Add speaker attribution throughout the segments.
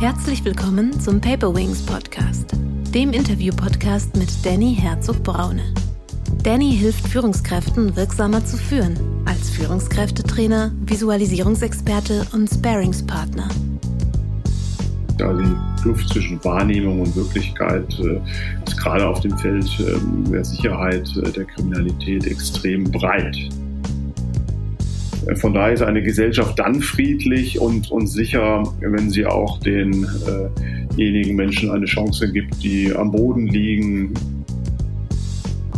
Speaker 1: Herzlich willkommen zum Paper Wings Podcast, dem Interview-Podcast mit Danny Herzog-Braune. Danny hilft Führungskräften wirksamer zu führen, als Führungskräftetrainer, Visualisierungsexperte und Sparingspartner.
Speaker 2: Ja, die Kluft zwischen Wahrnehmung und Wirklichkeit äh, ist gerade auf dem Feld äh, der Sicherheit, äh, der Kriminalität extrem breit. Von daher ist eine Gesellschaft dann friedlich und, und sicher, wenn sie auch denjenigen Menschen eine Chance gibt, die am Boden liegen.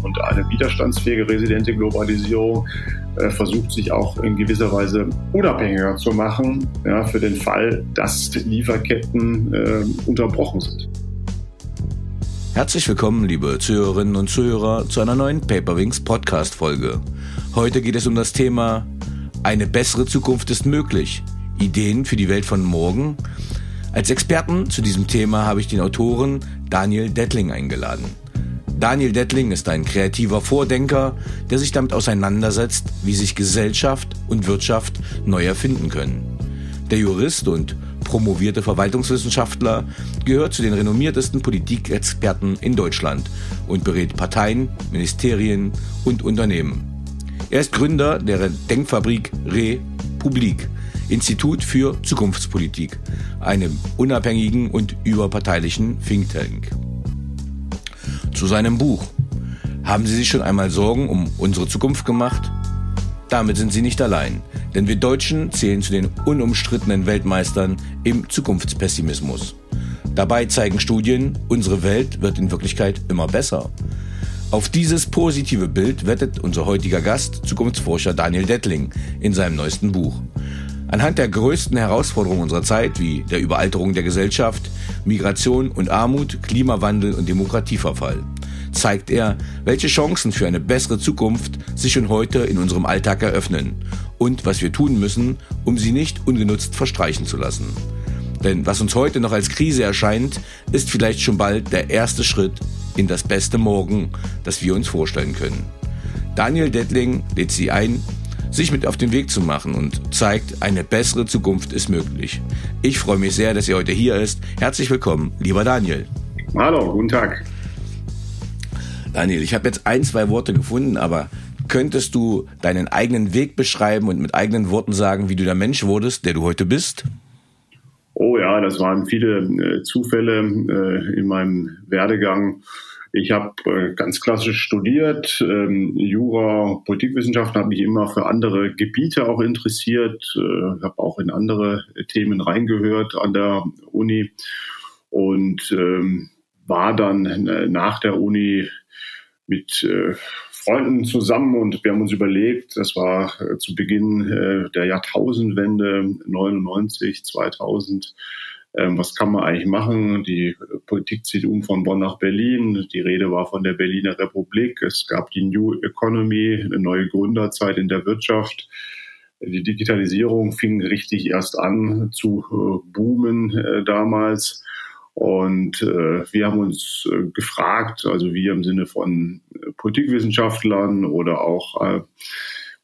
Speaker 2: Und eine widerstandsfähige resiliente Globalisierung äh, versucht sich auch in gewisser Weise unabhängiger zu machen, ja, für den Fall, dass Lieferketten äh, unterbrochen sind.
Speaker 3: Herzlich willkommen, liebe Zuhörerinnen und Zuhörer, zu einer neuen Paperwings Podcast Folge. Heute geht es um das Thema eine bessere Zukunft ist möglich. Ideen für die Welt von morgen. Als Experten zu diesem Thema habe ich den Autoren Daniel Dettling eingeladen. Daniel Dettling ist ein kreativer Vordenker, der sich damit auseinandersetzt, wie sich Gesellschaft und Wirtschaft neu erfinden können. Der Jurist und promovierte Verwaltungswissenschaftler gehört zu den renommiertesten Politikexperten in Deutschland und berät Parteien, Ministerien und Unternehmen. Er ist Gründer der Denkfabrik Republik, Institut für Zukunftspolitik, einem unabhängigen und überparteilichen Think Tank. Zu seinem Buch. Haben Sie sich schon einmal Sorgen um unsere Zukunft gemacht? Damit sind Sie nicht allein, denn wir Deutschen zählen zu den unumstrittenen Weltmeistern im Zukunftspessimismus. Dabei zeigen Studien, unsere Welt wird in Wirklichkeit immer besser. Auf dieses positive Bild wettet unser heutiger Gast, Zukunftsforscher Daniel Dettling, in seinem neuesten Buch. Anhand der größten Herausforderungen unserer Zeit, wie der Überalterung der Gesellschaft, Migration und Armut, Klimawandel und Demokratieverfall, zeigt er, welche Chancen für eine bessere Zukunft sich schon heute in unserem Alltag eröffnen und was wir tun müssen, um sie nicht ungenutzt verstreichen zu lassen. Denn was uns heute noch als Krise erscheint, ist vielleicht schon bald der erste Schritt in das beste Morgen, das wir uns vorstellen können. Daniel Dettling lädt Sie ein, sich mit auf den Weg zu machen und zeigt, eine bessere Zukunft ist möglich. Ich freue mich sehr, dass er heute hier ist. Herzlich willkommen, lieber Daniel.
Speaker 2: Hallo, guten Tag.
Speaker 3: Daniel, ich habe jetzt ein, zwei Worte gefunden, aber könntest du deinen eigenen Weg beschreiben und mit eigenen Worten sagen, wie du der Mensch wurdest, der du heute bist?
Speaker 2: Oh ja, das waren viele äh, Zufälle äh, in meinem Werdegang. Ich habe äh, ganz klassisch studiert, ähm, Jura, Politikwissenschaften, habe mich immer für andere Gebiete auch interessiert, äh, habe auch in andere Themen reingehört an der Uni und ähm, war dann äh, nach der Uni mit äh, Freunden zusammen und wir haben uns überlegt, das war äh, zu Beginn äh, der Jahrtausendwende 99, 2000, ähm, was kann man eigentlich machen? Die Politik zieht um von Bonn nach Berlin. Die Rede war von der Berliner Republik. Es gab die New Economy, eine neue Gründerzeit in der Wirtschaft. Die Digitalisierung fing richtig erst an zu äh, boomen äh, damals. Und äh, wir haben uns äh, gefragt, also wir im Sinne von äh, Politikwissenschaftlern oder auch äh,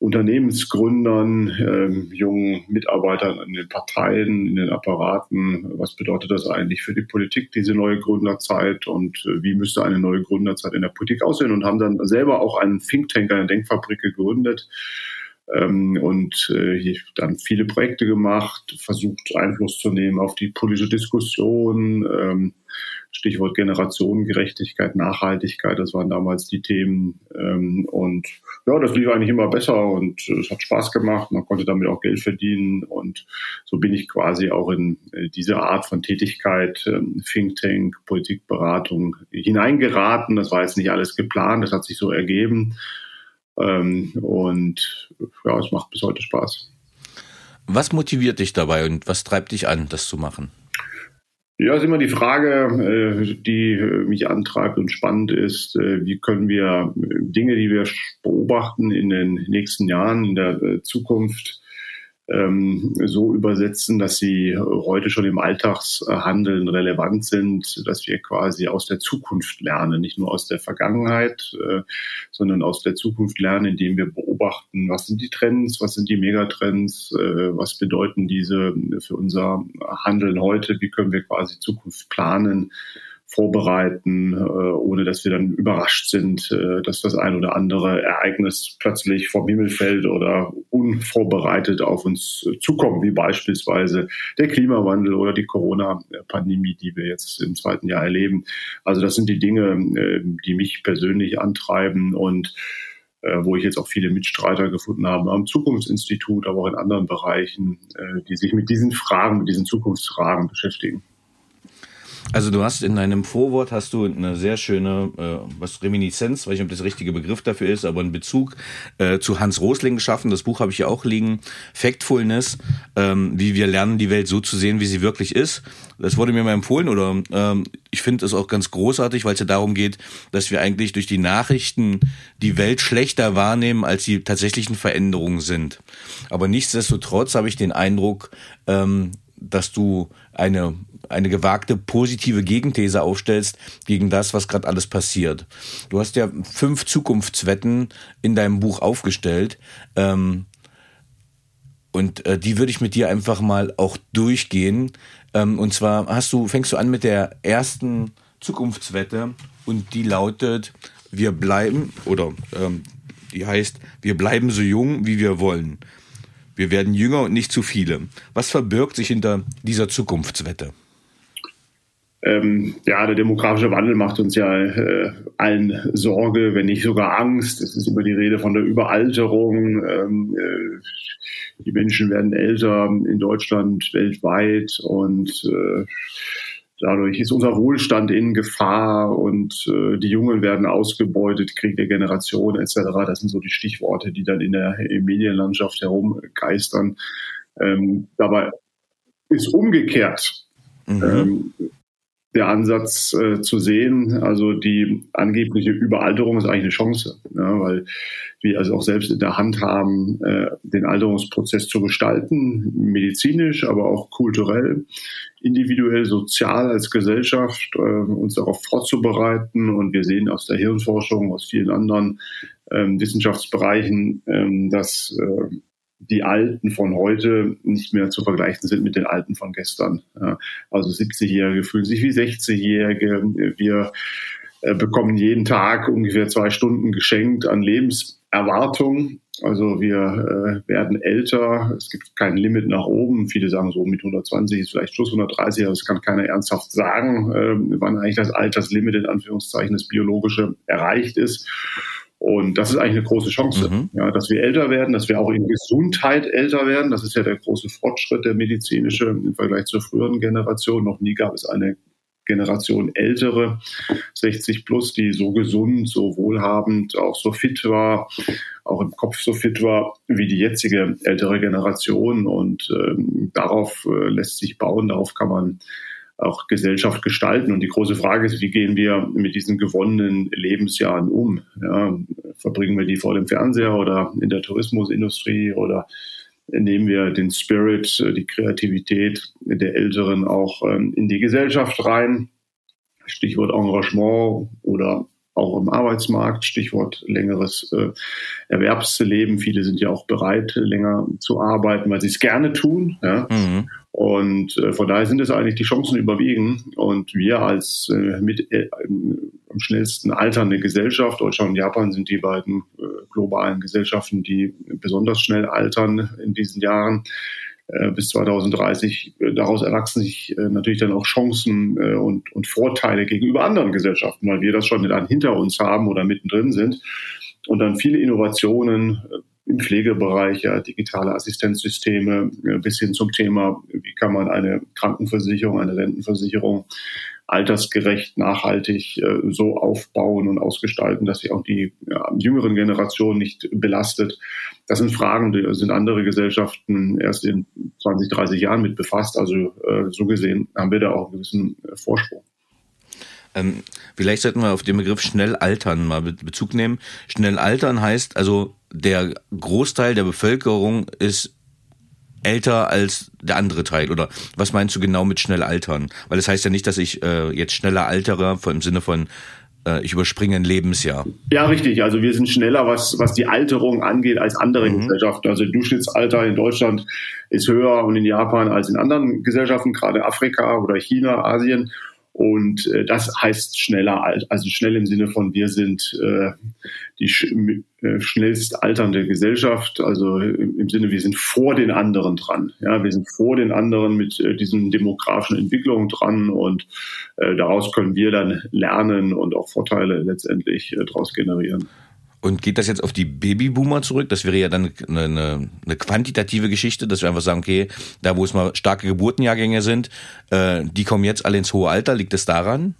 Speaker 2: Unternehmensgründern, äh, jungen Mitarbeitern in den Parteien, in den Apparaten, was bedeutet das eigentlich für die Politik, diese neue Gründerzeit? Und äh, wie müsste eine neue Gründerzeit in der Politik aussehen? Und haben dann selber auch einen Think Tank, eine Denkfabrik gegründet ähm, und äh, dann viele Projekte gemacht, versucht Einfluss zu nehmen auf die politische Diskussion. Ähm, Stichwort Generationengerechtigkeit, Nachhaltigkeit, das waren damals die Themen. Ähm, und ja, das lief eigentlich immer besser und es hat Spaß gemacht. Man konnte damit auch Geld verdienen und so bin ich quasi auch in äh, diese Art von Tätigkeit, ähm, Think Tank, Politikberatung hineingeraten. Das war jetzt nicht alles geplant, das hat sich so ergeben. Ähm, und ja, es macht bis heute Spaß.
Speaker 3: Was motiviert dich dabei und was treibt dich an, das zu machen?
Speaker 2: Ja, ist immer die Frage, äh, die mich antreibt und spannend ist, äh, wie können wir Dinge, die wir beobachten in den nächsten Jahren, in der äh, Zukunft, ähm, so übersetzen, dass sie heute schon im Alltagshandeln relevant sind, dass wir quasi aus der Zukunft lernen, nicht nur aus der Vergangenheit, äh, sondern aus der Zukunft lernen, indem wir beobachten, was sind die Trends, was sind die Megatrends, äh, was bedeuten diese für unser Handeln heute, wie können wir quasi Zukunft planen vorbereiten, äh, ohne dass wir dann überrascht sind, äh, dass das ein oder andere Ereignis plötzlich vom Himmel fällt oder unvorbereitet auf uns zukommt, wie beispielsweise der Klimawandel oder die Corona-Pandemie, die wir jetzt im zweiten Jahr erleben. Also das sind die Dinge, äh, die mich persönlich antreiben und wo ich jetzt auch viele Mitstreiter gefunden habe am Zukunftsinstitut, aber auch in anderen Bereichen, die sich mit diesen Fragen, mit diesen Zukunftsfragen beschäftigen.
Speaker 3: Also du hast in deinem Vorwort hast du eine sehr schöne, äh, was Reminiszenz, weiß nicht, ob das richtige Begriff dafür ist, aber einen Bezug äh, zu Hans Rosling geschaffen. Das Buch habe ich ja auch liegen. Factfulness, ähm, wie wir lernen, die Welt so zu sehen, wie sie wirklich ist. Das wurde mir mal empfohlen oder ähm, ich finde es auch ganz großartig, weil es ja darum geht, dass wir eigentlich durch die Nachrichten die Welt schlechter wahrnehmen, als die tatsächlichen Veränderungen sind. Aber nichtsdestotrotz habe ich den Eindruck, ähm, dass du eine eine gewagte positive Gegenthese aufstellst gegen das, was gerade alles passiert. Du hast ja fünf Zukunftswetten in deinem Buch aufgestellt. Ähm, und äh, die würde ich mit dir einfach mal auch durchgehen. Ähm, und zwar hast du, fängst du an mit der ersten Zukunftswette und die lautet, wir bleiben, oder ähm, die heißt, wir bleiben so jung, wie wir wollen. Wir werden jünger und nicht zu viele. Was verbirgt sich hinter dieser Zukunftswette?
Speaker 2: Ähm, ja, der demografische Wandel macht uns ja äh, allen Sorge, wenn nicht sogar Angst. Es ist immer die Rede von der Überalterung. Ähm, äh, die Menschen werden älter in Deutschland, weltweit und äh, dadurch ist unser Wohlstand in Gefahr und äh, die Jungen werden ausgebeutet, Krieg der Generation etc. Das sind so die Stichworte, die dann in der Medienlandschaft herumgeistern. Ähm, dabei ist umgekehrt. Mhm. Ähm, der Ansatz äh, zu sehen. Also die angebliche Überalterung ist eigentlich eine Chance, ja, weil wir also auch selbst in der Hand haben, äh, den Alterungsprozess zu gestalten, medizinisch, aber auch kulturell, individuell, sozial als Gesellschaft, äh, uns darauf vorzubereiten. Und wir sehen aus der Hirnforschung, aus vielen anderen ähm, Wissenschaftsbereichen, ähm, dass äh, die Alten von heute nicht mehr zu vergleichen sind mit den Alten von gestern. Also 70-Jährige fühlen sich wie 60-Jährige. Wir äh, bekommen jeden Tag ungefähr zwei Stunden geschenkt an Lebenserwartung. Also wir äh, werden älter, es gibt kein Limit nach oben. Viele sagen so, mit 120 ist vielleicht Schluss, 130, aber das kann keiner ernsthaft sagen, äh, wann eigentlich das Alterslimit in Anführungszeichen das biologische erreicht ist. Und das ist eigentlich eine große Chance, mhm. ja, dass wir älter werden, dass wir auch in Gesundheit älter werden. Das ist ja der große Fortschritt, der medizinische im Vergleich zur früheren Generation. Noch nie gab es eine Generation ältere, 60 plus, die so gesund, so wohlhabend, auch so fit war, auch im Kopf so fit war wie die jetzige ältere Generation. Und ähm, darauf äh, lässt sich bauen, darauf kann man auch Gesellschaft gestalten. Und die große Frage ist, wie gehen wir mit diesen gewonnenen Lebensjahren um? Ja, verbringen wir die vor dem Fernseher oder in der Tourismusindustrie oder nehmen wir den Spirit, die Kreativität der Älteren auch ähm, in die Gesellschaft rein? Stichwort Engagement oder auch im Arbeitsmarkt, Stichwort längeres äh, Erwerbsleben. Viele sind ja auch bereit, länger zu arbeiten, weil sie es gerne tun. Ja? Mhm. Und äh, von daher sind es eigentlich die Chancen überwiegen. Und wir als äh, mit äh, am schnellsten alternde Gesellschaft, Deutschland und Japan sind die beiden äh, globalen Gesellschaften, die besonders schnell altern in diesen Jahren äh, bis 2030. Äh, daraus erwachsen sich äh, natürlich dann auch Chancen äh, und, und Vorteile gegenüber anderen Gesellschaften, weil wir das schon dann hinter uns haben oder mittendrin sind. Und dann viele Innovationen, äh, im Pflegebereich, ja, digitale Assistenzsysteme bis hin zum Thema, wie kann man eine Krankenversicherung, eine Rentenversicherung altersgerecht, nachhaltig äh, so aufbauen und ausgestalten, dass sie auch die ja, jüngeren Generationen nicht belastet. Das sind Fragen, die sind andere Gesellschaften erst in 20, 30 Jahren mit befasst. Also äh, so gesehen haben wir da auch einen gewissen äh, Vorsprung.
Speaker 3: Ähm, vielleicht sollten wir auf den Begriff schnell altern mal Bezug nehmen. Schnell altern heißt also, der Großteil der Bevölkerung ist älter als der andere Teil? Oder was meinst du genau mit schnell altern? Weil das heißt ja nicht, dass ich äh, jetzt schneller altere, im Sinne von äh, ich überspringe ein Lebensjahr.
Speaker 2: Ja, richtig. Also wir sind schneller, was, was die Alterung angeht, als andere mhm. Gesellschaften. Also Durchschnittsalter in Deutschland ist höher und in Japan als in anderen Gesellschaften, gerade Afrika oder China, Asien. Und äh, das heißt schneller also schnell im Sinne von wir sind äh, die sch äh, schnellst alternde Gesellschaft, also im, im, Sinne wir sind vor den anderen dran. Ja, wir sind vor den anderen mit äh, diesen demografischen Entwicklungen dran und äh, daraus können wir dann lernen und auch Vorteile letztendlich äh, daraus generieren.
Speaker 3: Und geht das jetzt auf die Babyboomer zurück? Das wäre ja dann eine, eine, eine quantitative Geschichte, dass wir einfach sagen, okay, da wo es mal starke Geburtenjahrgänge sind, äh, die kommen jetzt alle ins hohe Alter. Liegt es daran?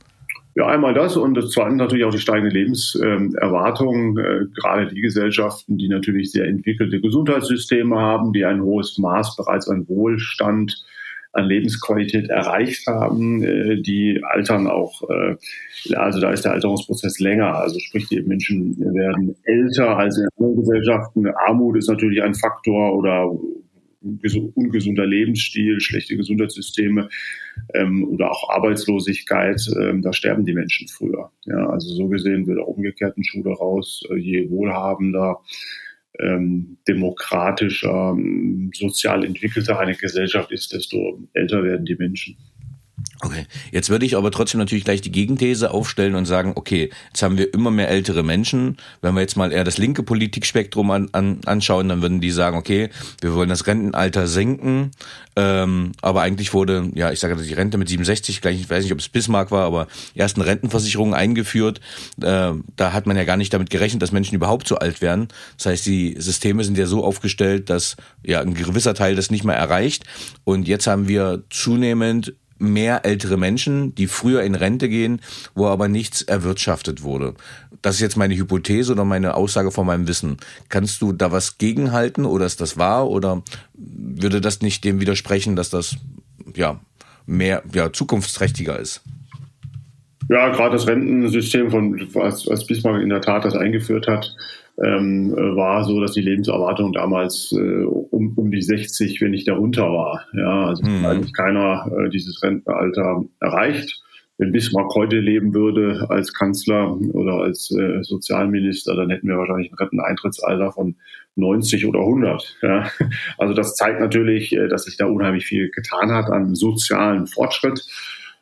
Speaker 2: Ja, einmal das und das zweite natürlich auch die steigende Lebenserwartung. Äh, gerade die Gesellschaften, die natürlich sehr entwickelte Gesundheitssysteme haben, die ein hohes Maß bereits an Wohlstand an Lebensqualität erreicht haben, äh, die altern auch, äh, also da ist der Alterungsprozess länger. Also sprich, die Menschen werden älter als in anderen Gesellschaften. Armut ist natürlich ein Faktor oder ungesunder Lebensstil, schlechte Gesundheitssysteme ähm, oder auch Arbeitslosigkeit, ähm, da sterben die Menschen früher. Ja, also so gesehen wird auch umgekehrten Schuh daraus, äh, je wohlhabender ähm, demokratischer, ähm, sozial entwickelter eine Gesellschaft ist, desto älter werden die Menschen.
Speaker 3: Okay, jetzt würde ich aber trotzdem natürlich gleich die Gegenthese aufstellen und sagen, okay, jetzt haben wir immer mehr ältere Menschen. Wenn wir jetzt mal eher das linke Politikspektrum an, an, anschauen, dann würden die sagen, okay, wir wollen das Rentenalter senken. Ähm, aber eigentlich wurde, ja, ich sage die Rente mit 67, gleich, ich weiß nicht, ob es Bismarck war, aber ersten Rentenversicherungen eingeführt. Äh, da hat man ja gar nicht damit gerechnet, dass Menschen überhaupt so alt werden. Das heißt, die Systeme sind ja so aufgestellt, dass ja ein gewisser Teil das nicht mehr erreicht. Und jetzt haben wir zunehmend mehr ältere Menschen, die früher in Rente gehen, wo aber nichts erwirtschaftet wurde. Das ist jetzt meine Hypothese oder meine Aussage von meinem Wissen. Kannst du da was gegenhalten oder ist das wahr oder würde das nicht dem widersprechen, dass das ja mehr ja zukunftsträchtiger ist?
Speaker 2: Ja, gerade das Rentensystem von als, als Bismarck in der Tat das eingeführt hat, ähm, war so, dass die Lebenserwartung damals äh, um, um die 60, wenn nicht darunter war. Ja, also mhm. eigentlich keiner äh, dieses Rentenalter erreicht. Wenn Bismarck heute leben würde als Kanzler oder als äh, Sozialminister, dann hätten wir wahrscheinlich ein Renteneintrittsalter von 90 oder 100. Ja. Also das zeigt natürlich, äh, dass sich da unheimlich viel getan hat an sozialen Fortschritt.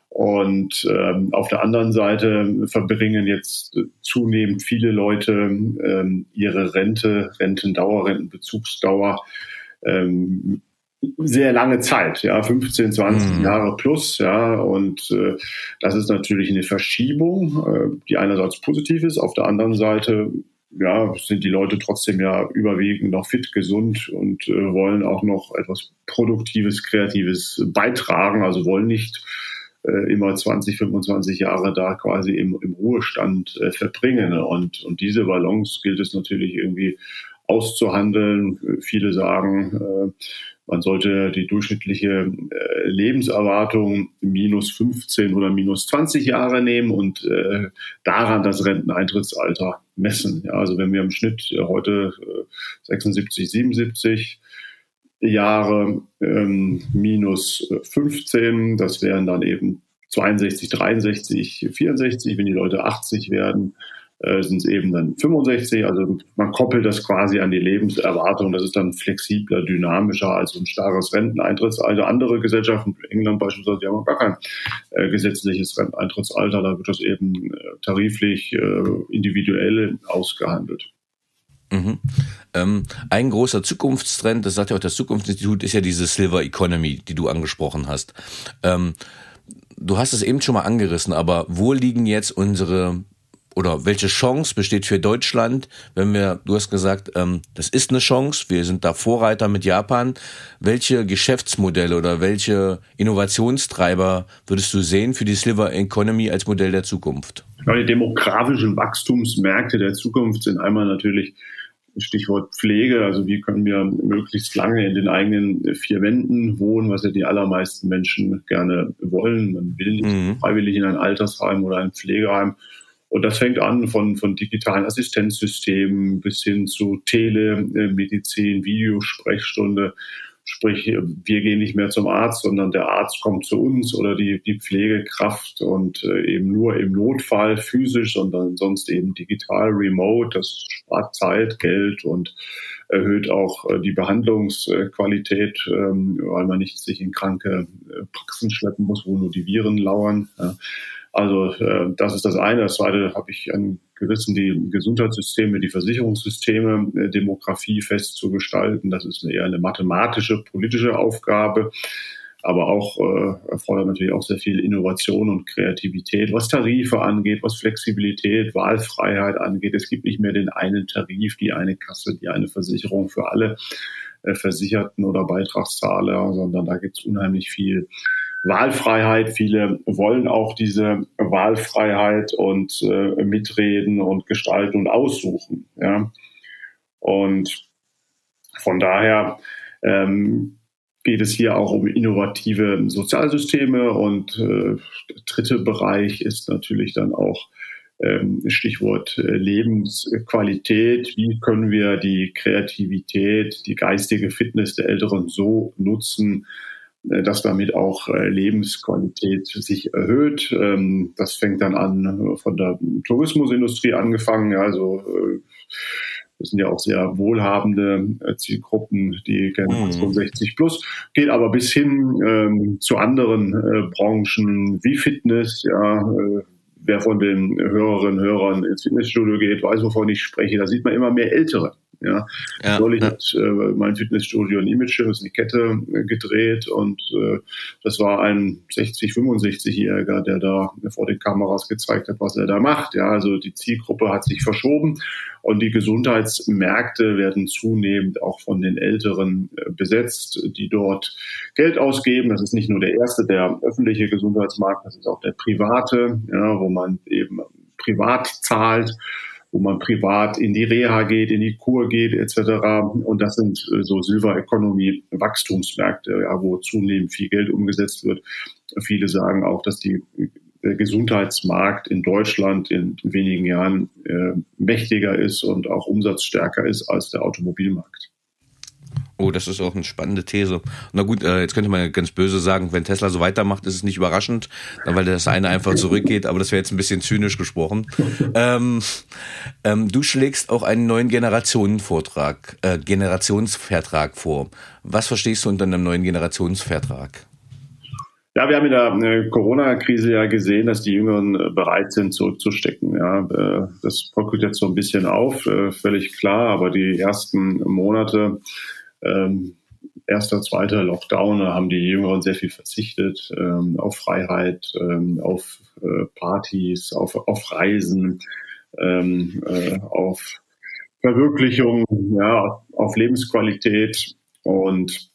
Speaker 2: Und ähm, auf der anderen Seite verbringen jetzt zunehmend viele Leute ähm, ihre Rente, Rentendauer, Rentenbezugsdauer ähm, sehr lange Zeit, ja, 15, 20 mhm. Jahre plus, ja, und äh, das ist natürlich eine Verschiebung, äh, die einerseits positiv ist, auf der anderen Seite ja, sind die Leute trotzdem ja überwiegend noch fit, gesund und äh, wollen auch noch etwas Produktives, Kreatives beitragen, also wollen nicht immer 20, 25 Jahre da quasi im, im Ruhestand äh, verbringen. Und, und diese Balance gilt es natürlich irgendwie auszuhandeln. Viele sagen, äh, man sollte die durchschnittliche äh, Lebenserwartung minus 15 oder minus 20 Jahre nehmen und äh, daran das Renteneintrittsalter messen. Ja, also wenn wir im Schnitt äh, heute 76, 77 Jahre ähm, minus 15, das wären dann eben 62, 63, 64, wenn die Leute 80 werden, äh, sind es eben dann 65. Also man koppelt das quasi an die Lebenserwartung. Das ist dann flexibler, dynamischer als ein starres Renteneintrittsalter. Andere Gesellschaften, England beispielsweise, die haben gar kein äh, gesetzliches Renteneintrittsalter. Da wird das eben äh, tariflich, äh, individuell ausgehandelt.
Speaker 3: Mhm. Ähm, ein großer Zukunftstrend, das sagt ja auch das Zukunftsinstitut, ist ja diese Silver Economy, die du angesprochen hast. Ähm, du hast es eben schon mal angerissen, aber wo liegen jetzt unsere oder welche Chance besteht für Deutschland, wenn wir, du hast gesagt, ähm, das ist eine Chance, wir sind da Vorreiter mit Japan. Welche Geschäftsmodelle oder welche Innovationstreiber würdest du sehen für die Silver Economy als Modell der Zukunft?
Speaker 2: Die demografischen Wachstumsmärkte der Zukunft sind einmal natürlich Stichwort Pflege, also wie können wir möglichst lange in den eigenen vier Wänden wohnen, was ja die allermeisten Menschen gerne wollen. Man will nicht mhm. freiwillig in ein Altersheim oder ein Pflegeheim. Und das fängt an von, von digitalen Assistenzsystemen bis hin zu Telemedizin, Videosprechstunde. Sprich, wir gehen nicht mehr zum Arzt, sondern der Arzt kommt zu uns oder die, die Pflegekraft und äh, eben nur im Notfall physisch, sondern sonst eben digital, remote. Das spart Zeit, Geld und erhöht auch äh, die Behandlungsqualität, ähm, weil man nicht sich in kranke äh, Praxen schleppen muss, wo nur die Viren lauern. Also äh, das ist das eine. Das zweite habe ich an Gewissen die Gesundheitssysteme, die Versicherungssysteme, äh, Demografie festzugestalten. Das ist eher eine mathematische, politische Aufgabe, aber auch äh, erfordert natürlich auch sehr viel Innovation und Kreativität, was Tarife angeht, was Flexibilität, Wahlfreiheit angeht. Es gibt nicht mehr den einen Tarif, die eine Kasse, die eine Versicherung für alle äh, Versicherten oder Beitragszahler, sondern da gibt es unheimlich viel Wahlfreiheit. Viele wollen auch diese Wahlfreiheit und äh, mitreden und gestalten und aussuchen. Ja. Und von daher ähm, geht es hier auch um innovative Sozialsysteme und äh, der dritte Bereich ist natürlich dann auch ähm, Stichwort äh, Lebensqualität. Wie können wir die Kreativität, die geistige Fitness der Älteren so nutzen, dass damit auch äh, Lebensqualität sich erhöht. Ähm, das fängt dann an äh, von der Tourismusindustrie angefangen. Also das sind ja auch sehr wohlhabende Zielgruppen, die Generation mhm. 60 plus, geht aber bis hin ähm, zu anderen äh, Branchen wie Fitness, ja, äh, wer von den Hörerinnen und Hörern ins Fitnessstudio geht, weiß, wovon ich spreche. Da sieht man immer mehr Ältere. Ja, ja neulich ja. hat äh, mein Fitnessstudio ein Image, das ist eine Kette äh, gedreht und äh, das war ein 60, 65-Jähriger, der da vor den Kameras gezeigt hat, was er da macht. Ja, also die Zielgruppe hat sich verschoben und die Gesundheitsmärkte werden zunehmend auch von den Älteren äh, besetzt, die dort Geld ausgeben. Das ist nicht nur der erste, der öffentliche Gesundheitsmarkt, das ist auch der private, ja, wo man eben privat zahlt wo man privat in die Reha geht, in die Kur geht etc. Und das sind äh, so Silver Economy Wachstumsmärkte, ja, wo zunehmend viel Geld umgesetzt wird. Viele sagen auch, dass die der Gesundheitsmarkt in Deutschland in wenigen Jahren äh, mächtiger ist und auch umsatzstärker ist als der Automobilmarkt.
Speaker 3: Oh, das ist auch eine spannende These. Na gut, äh, jetzt könnte man ganz böse sagen, wenn Tesla so weitermacht, ist es nicht überraschend, weil das eine einfach zurückgeht, aber das wäre jetzt ein bisschen zynisch gesprochen. ähm, ähm, du schlägst auch einen neuen Generationenvortrag, äh, Generationsvertrag vor. Was verstehst du unter einem neuen Generationsvertrag?
Speaker 2: Ja, wir haben in der äh, Corona-Krise ja gesehen, dass die Jüngeren äh, bereit sind, zurückzustecken. Ja, äh, das bröckelt jetzt so ein bisschen auf, völlig klar, aber die ersten Monate ähm, erster, zweiter Lockdown, da haben die Jüngeren sehr viel verzichtet ähm, auf Freiheit, ähm, auf äh, Partys, auf, auf Reisen, ähm, äh, auf Verwirklichung, ja, auf Lebensqualität. Und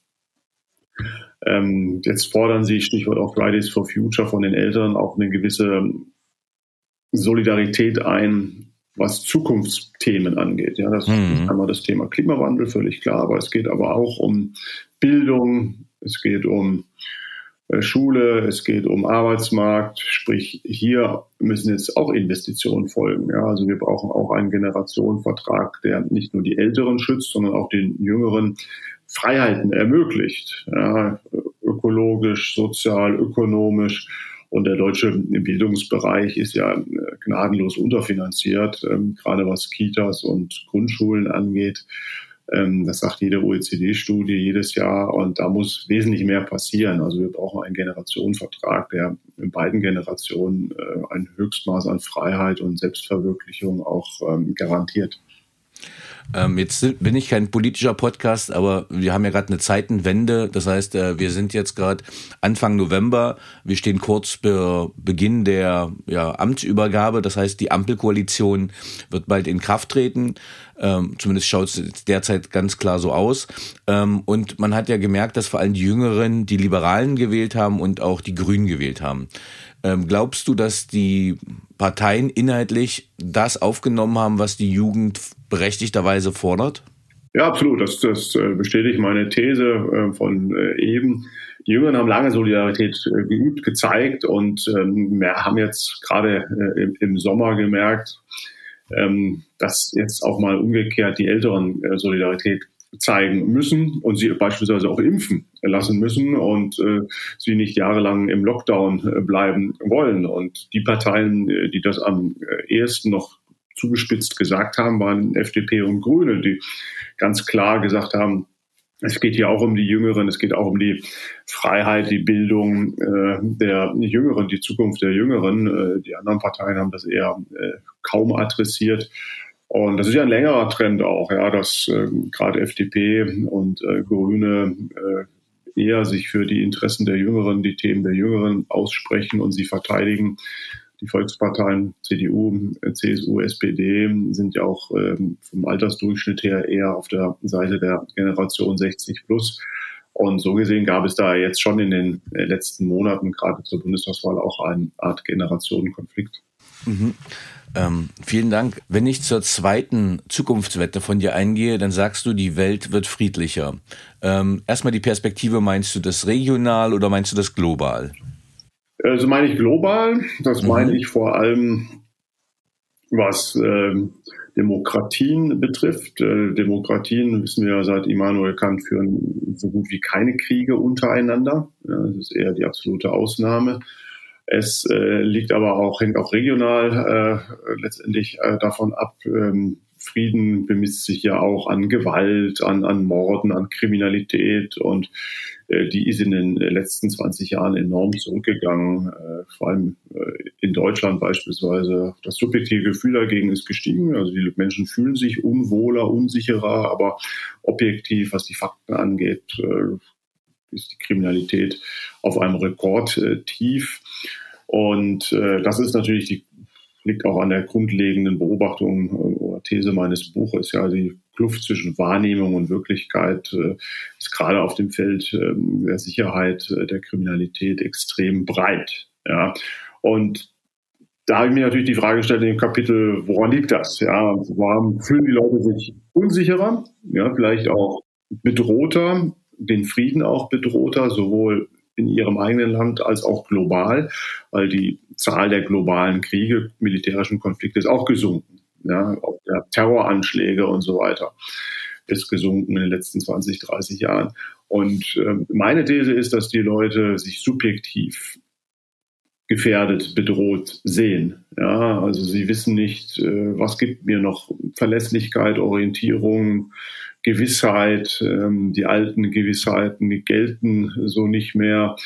Speaker 2: ähm, jetzt fordern sie, Stichwort auch Fridays for Future von den Eltern, auch eine gewisse Solidarität ein, was Zukunftsthemen angeht. Ja, das mhm. ist einmal das Thema Klimawandel, völlig klar, aber es geht aber auch um Bildung, es geht um äh, Schule, es geht um Arbeitsmarkt, sprich hier müssen jetzt auch Investitionen folgen. Ja, also wir brauchen auch einen Generationenvertrag, der nicht nur die Älteren schützt, sondern auch den Jüngeren Freiheiten ermöglicht. Ja, ökologisch, sozial, ökonomisch und der deutsche Bildungsbereich ist ja äh, gnadenlos unterfinanziert, ähm, gerade was Kitas und Grundschulen angeht. Ähm, das sagt jede OECD-Studie jedes Jahr und da muss wesentlich mehr passieren. Also wir brauchen einen Generationenvertrag, der in beiden Generationen äh, ein Höchstmaß an Freiheit und Selbstverwirklichung auch ähm, garantiert.
Speaker 3: Ähm, jetzt bin ich kein politischer Podcast, aber wir haben ja gerade eine Zeitenwende. Das heißt, äh, wir sind jetzt gerade Anfang November. Wir stehen kurz vor Beginn der ja, Amtsübergabe. Das heißt, die Ampelkoalition wird bald in Kraft treten. Ähm, zumindest schaut es derzeit ganz klar so aus. Ähm, und man hat ja gemerkt, dass vor allem die Jüngeren die Liberalen gewählt haben und auch die Grünen gewählt haben. Ähm, glaubst du, dass die Parteien inhaltlich das aufgenommen haben, was die Jugend berechtigterweise fordert?
Speaker 2: Ja, absolut. Das, das äh, bestätigt meine These äh, von äh, eben. Die Jüngeren haben lange Solidarität geübt, gezeigt und ähm, haben jetzt gerade im Sommer gemerkt, ähm, dass jetzt auch mal umgekehrt die Älteren Solidarität zeigen müssen und sie beispielsweise auch impfen lassen müssen und äh, sie nicht jahrelang im Lockdown bleiben wollen. Und die Parteien, die das am ehesten noch zugespitzt gesagt haben, waren FDP und Grüne, die ganz klar gesagt haben, es geht hier auch um die Jüngeren, es geht auch um die Freiheit, die Bildung äh, der Jüngeren, die Zukunft der Jüngeren. Äh, die anderen Parteien haben das eher äh, kaum adressiert. Und das ist ja ein längerer Trend auch, ja, dass äh, gerade FDP und äh, Grüne äh, eher sich für die Interessen der Jüngeren, die Themen der Jüngeren aussprechen und sie verteidigen. Die Volksparteien CDU, CSU, SPD sind ja auch ähm, vom Altersdurchschnitt her eher auf der Seite der Generation 60 plus. Und so gesehen gab es da jetzt schon in den äh, letzten Monaten, gerade zur Bundestagswahl, auch eine Art Generationenkonflikt.
Speaker 3: Mhm. Ähm, vielen Dank. Wenn ich zur zweiten Zukunftswette von dir eingehe, dann sagst du, die Welt wird friedlicher. Ähm, erstmal die Perspektive, meinst du das regional oder meinst du das global?
Speaker 2: Also meine ich global. Das mhm. meine ich vor allem, was äh, Demokratien betrifft. Äh, Demokratien, wissen wir ja seit Immanuel Kant, führen so gut wie keine Kriege untereinander. Ja, das ist eher die absolute Ausnahme. Es äh, liegt aber auch, hängt auch regional äh, letztendlich äh, davon ab. Ähm, Frieden bemisst sich ja auch an Gewalt, an, an Morden, an Kriminalität und äh, die ist in den letzten 20 Jahren enorm zurückgegangen. Äh, vor allem äh, in Deutschland beispielsweise. Das subjektive Gefühl dagegen ist gestiegen. Also die Menschen fühlen sich unwohler, unsicherer, aber objektiv, was die Fakten angeht, äh, ist die Kriminalität auf einem Rekordtief. Und äh, das ist natürlich die liegt auch an der grundlegenden Beobachtung äh, oder These meines Buches. Ja, die Kluft zwischen Wahrnehmung und Wirklichkeit äh, ist gerade auf dem Feld äh, der Sicherheit, äh, der Kriminalität extrem breit. Ja, und da habe ich mir natürlich die Frage gestellt in dem Kapitel, woran liegt das? Ja, warum fühlen die Leute sich unsicherer? Ja, vielleicht auch bedrohter den Frieden auch bedrohter, sowohl in ihrem eigenen Land als auch global, weil die Zahl der globalen Kriege, militärischen Konflikte ist auch gesunken. Ja, auch der Terroranschläge und so weiter ist gesunken in den letzten 20, 30 Jahren. Und äh, meine These ist, dass die Leute sich subjektiv gefährdet, bedroht sehen. Ja, also sie wissen nicht, äh, was gibt mir noch Verlässlichkeit, Orientierung, Gewissheit, ähm, die alten Gewissheiten gelten so nicht mehr.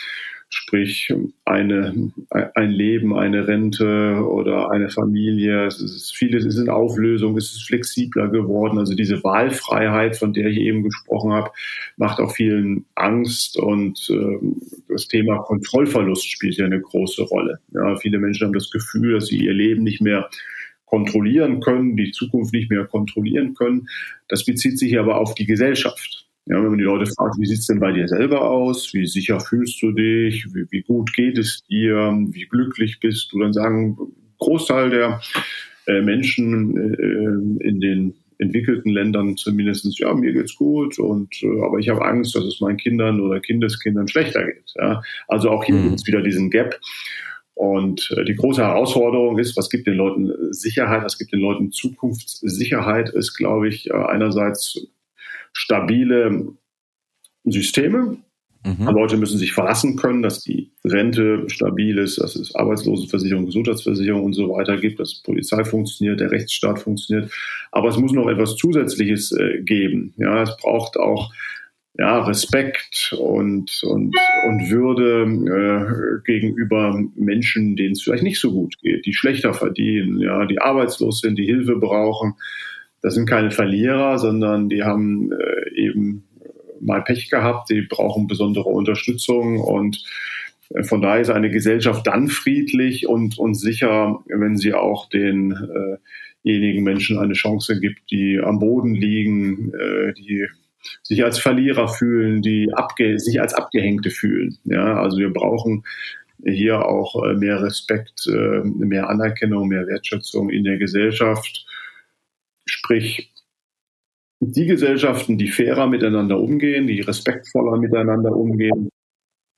Speaker 2: Sprich, eine, ein Leben, eine Rente oder eine Familie. Es ist vieles ist in Auflösung, es ist flexibler geworden. Also diese Wahlfreiheit, von der ich eben gesprochen habe, macht auch vielen Angst und äh, das Thema Kontrollverlust spielt ja eine große Rolle. Ja, viele Menschen haben das Gefühl, dass sie ihr Leben nicht mehr kontrollieren können, die Zukunft nicht mehr kontrollieren können. Das bezieht sich aber auf die Gesellschaft. Ja, wenn man die Leute fragt, wie sieht's denn bei dir selber aus? Wie sicher fühlst du dich? Wie, wie gut geht es dir? Wie glücklich bist du? Dann sagen Großteil der äh, Menschen äh, in den entwickelten Ländern zumindestens ja, mir geht's gut und äh, aber ich habe Angst, dass es meinen Kindern oder Kindeskindern schlechter geht. Ja? Also auch hier mhm. gibt es wieder diesen Gap. Und äh, die große Herausforderung ist, was gibt den Leuten Sicherheit, was gibt den Leuten Zukunftssicherheit, ist, glaube ich, äh, einerseits stabile Systeme. Mhm. Leute müssen sich verlassen können, dass die Rente stabil ist, dass es Arbeitslosenversicherung, Gesundheitsversicherung und so weiter gibt, dass Polizei funktioniert, der Rechtsstaat funktioniert. Aber es muss noch etwas Zusätzliches äh, geben. Ja, es braucht auch ja, Respekt und, und, und Würde äh, gegenüber Menschen, denen es vielleicht nicht so gut geht, die schlechter verdienen, ja, die arbeitslos sind, die Hilfe brauchen. Das sind keine Verlierer, sondern die haben äh, eben mal Pech gehabt, die brauchen besondere Unterstützung und äh, von daher ist eine Gesellschaft dann friedlich und, und sicher, wenn sie auch denjenigen äh Menschen eine Chance gibt, die am Boden liegen, äh, die sich als Verlierer fühlen, die abge sich als Abgehängte fühlen. Ja, also wir brauchen hier auch äh, mehr Respekt, äh, mehr Anerkennung, mehr Wertschätzung in der Gesellschaft. Sprich, die Gesellschaften, die fairer miteinander umgehen, die respektvoller miteinander umgehen,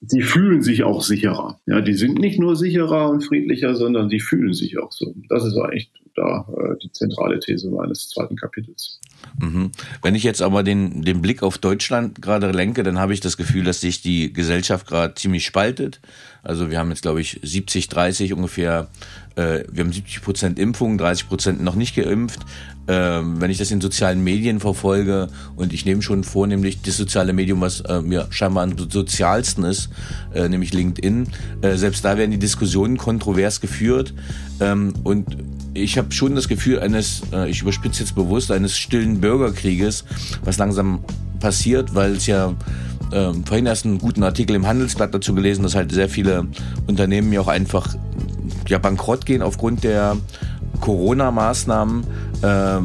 Speaker 2: die fühlen sich auch sicherer. Ja, die sind nicht nur sicherer und friedlicher, sondern die fühlen sich auch so. Das ist eigentlich da äh, die zentrale These meines zweiten Kapitels.
Speaker 3: Mhm. Wenn ich jetzt aber den, den Blick auf Deutschland gerade lenke, dann habe ich das Gefühl, dass sich die Gesellschaft gerade ziemlich spaltet. Also wir haben jetzt, glaube ich, 70, 30 ungefähr, äh, wir haben 70 Prozent Impfungen, 30 Prozent noch nicht geimpft. Ähm, wenn ich das in sozialen Medien verfolge und ich nehme schon vornehmlich das soziale Medium, was äh, mir scheinbar am sozialsten ist, äh, nämlich LinkedIn, äh, selbst da werden die Diskussionen kontrovers geführt ähm, und ich habe schon das Gefühl eines, äh, ich überspitze jetzt bewusst, eines stillen Bürgerkrieges, was langsam passiert, weil es ja äh, vorhin erst einen guten Artikel im Handelsblatt dazu gelesen, dass halt sehr viele Unternehmen ja auch einfach ja bankrott gehen aufgrund der Corona-Maßnahmen. Äh,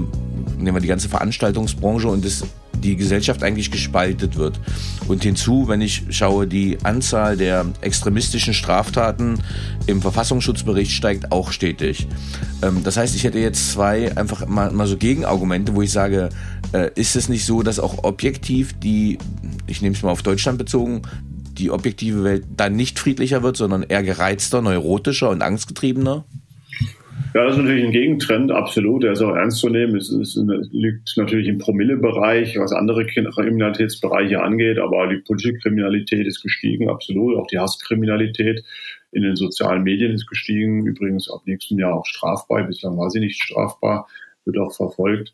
Speaker 3: nehmen wir die ganze Veranstaltungsbranche und das die Gesellschaft eigentlich gespaltet wird. Und hinzu, wenn ich schaue, die Anzahl der extremistischen Straftaten im Verfassungsschutzbericht steigt auch stetig. Ähm, das heißt, ich hätte jetzt zwei einfach mal, mal so Gegenargumente, wo ich sage, äh, ist es nicht so, dass auch objektiv die, ich nehme es mal auf Deutschland bezogen, die objektive Welt dann nicht friedlicher wird, sondern eher gereizter, neurotischer und angstgetriebener?
Speaker 2: Ja, das ist natürlich ein Gegentrend, absolut. Der ist auch ernst zu nehmen. Es, es liegt natürlich im Promillebereich, was andere Kriminalitätsbereiche angeht, aber die politische Kriminalität ist gestiegen, absolut. Auch die Hasskriminalität in den sozialen Medien ist gestiegen. Übrigens ab nächstem Jahr auch strafbar. Bislang war sie nicht strafbar, wird auch verfolgt.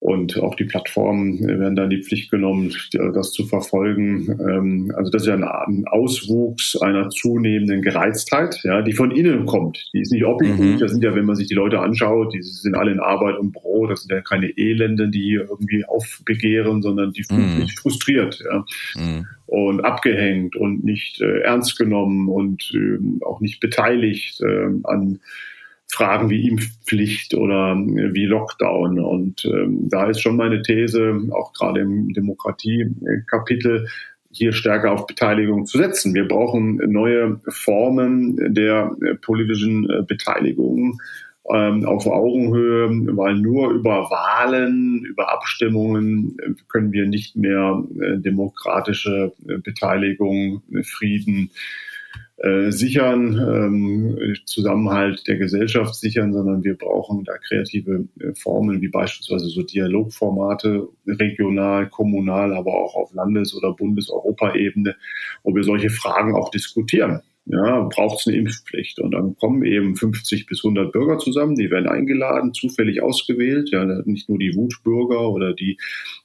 Speaker 2: Und auch die Plattformen werden dann die Pflicht genommen, das zu verfolgen. Ähm, also das ist ja ein Auswuchs einer zunehmenden Gereiztheit, ja, die von innen kommt. Die ist nicht objektiv. Mhm. Das sind ja, wenn man sich die Leute anschaut, die sind alle in Arbeit und Brot. Das sind ja keine Elenden, die irgendwie aufbegehren, sondern die fühlen mhm. sich frustriert, ja. Mhm. Und abgehängt und nicht äh, ernst genommen und äh, auch nicht beteiligt äh, an Fragen wie Impfpflicht oder äh, wie Lockdown. Und ähm, da ist schon meine These, auch gerade im Demokratie-Kapitel, hier stärker auf Beteiligung zu setzen. Wir brauchen neue Formen der äh, politischen äh, Beteiligung ähm, auf Augenhöhe, weil nur über Wahlen, über Abstimmungen können wir nicht mehr demokratische Beteiligung, Frieden, äh, sichern, ähm, Zusammenhalt der Gesellschaft sichern, sondern wir brauchen da kreative äh, Formen wie beispielsweise so Dialogformate, regional, kommunal, aber auch auf Landes- oder Bundes-Europaebene, wo wir solche Fragen auch diskutieren. Ja, braucht es eine Impfpflicht? Und dann kommen eben 50 bis 100 Bürger zusammen, die werden eingeladen, zufällig ausgewählt. Ja, nicht nur die Wutbürger oder die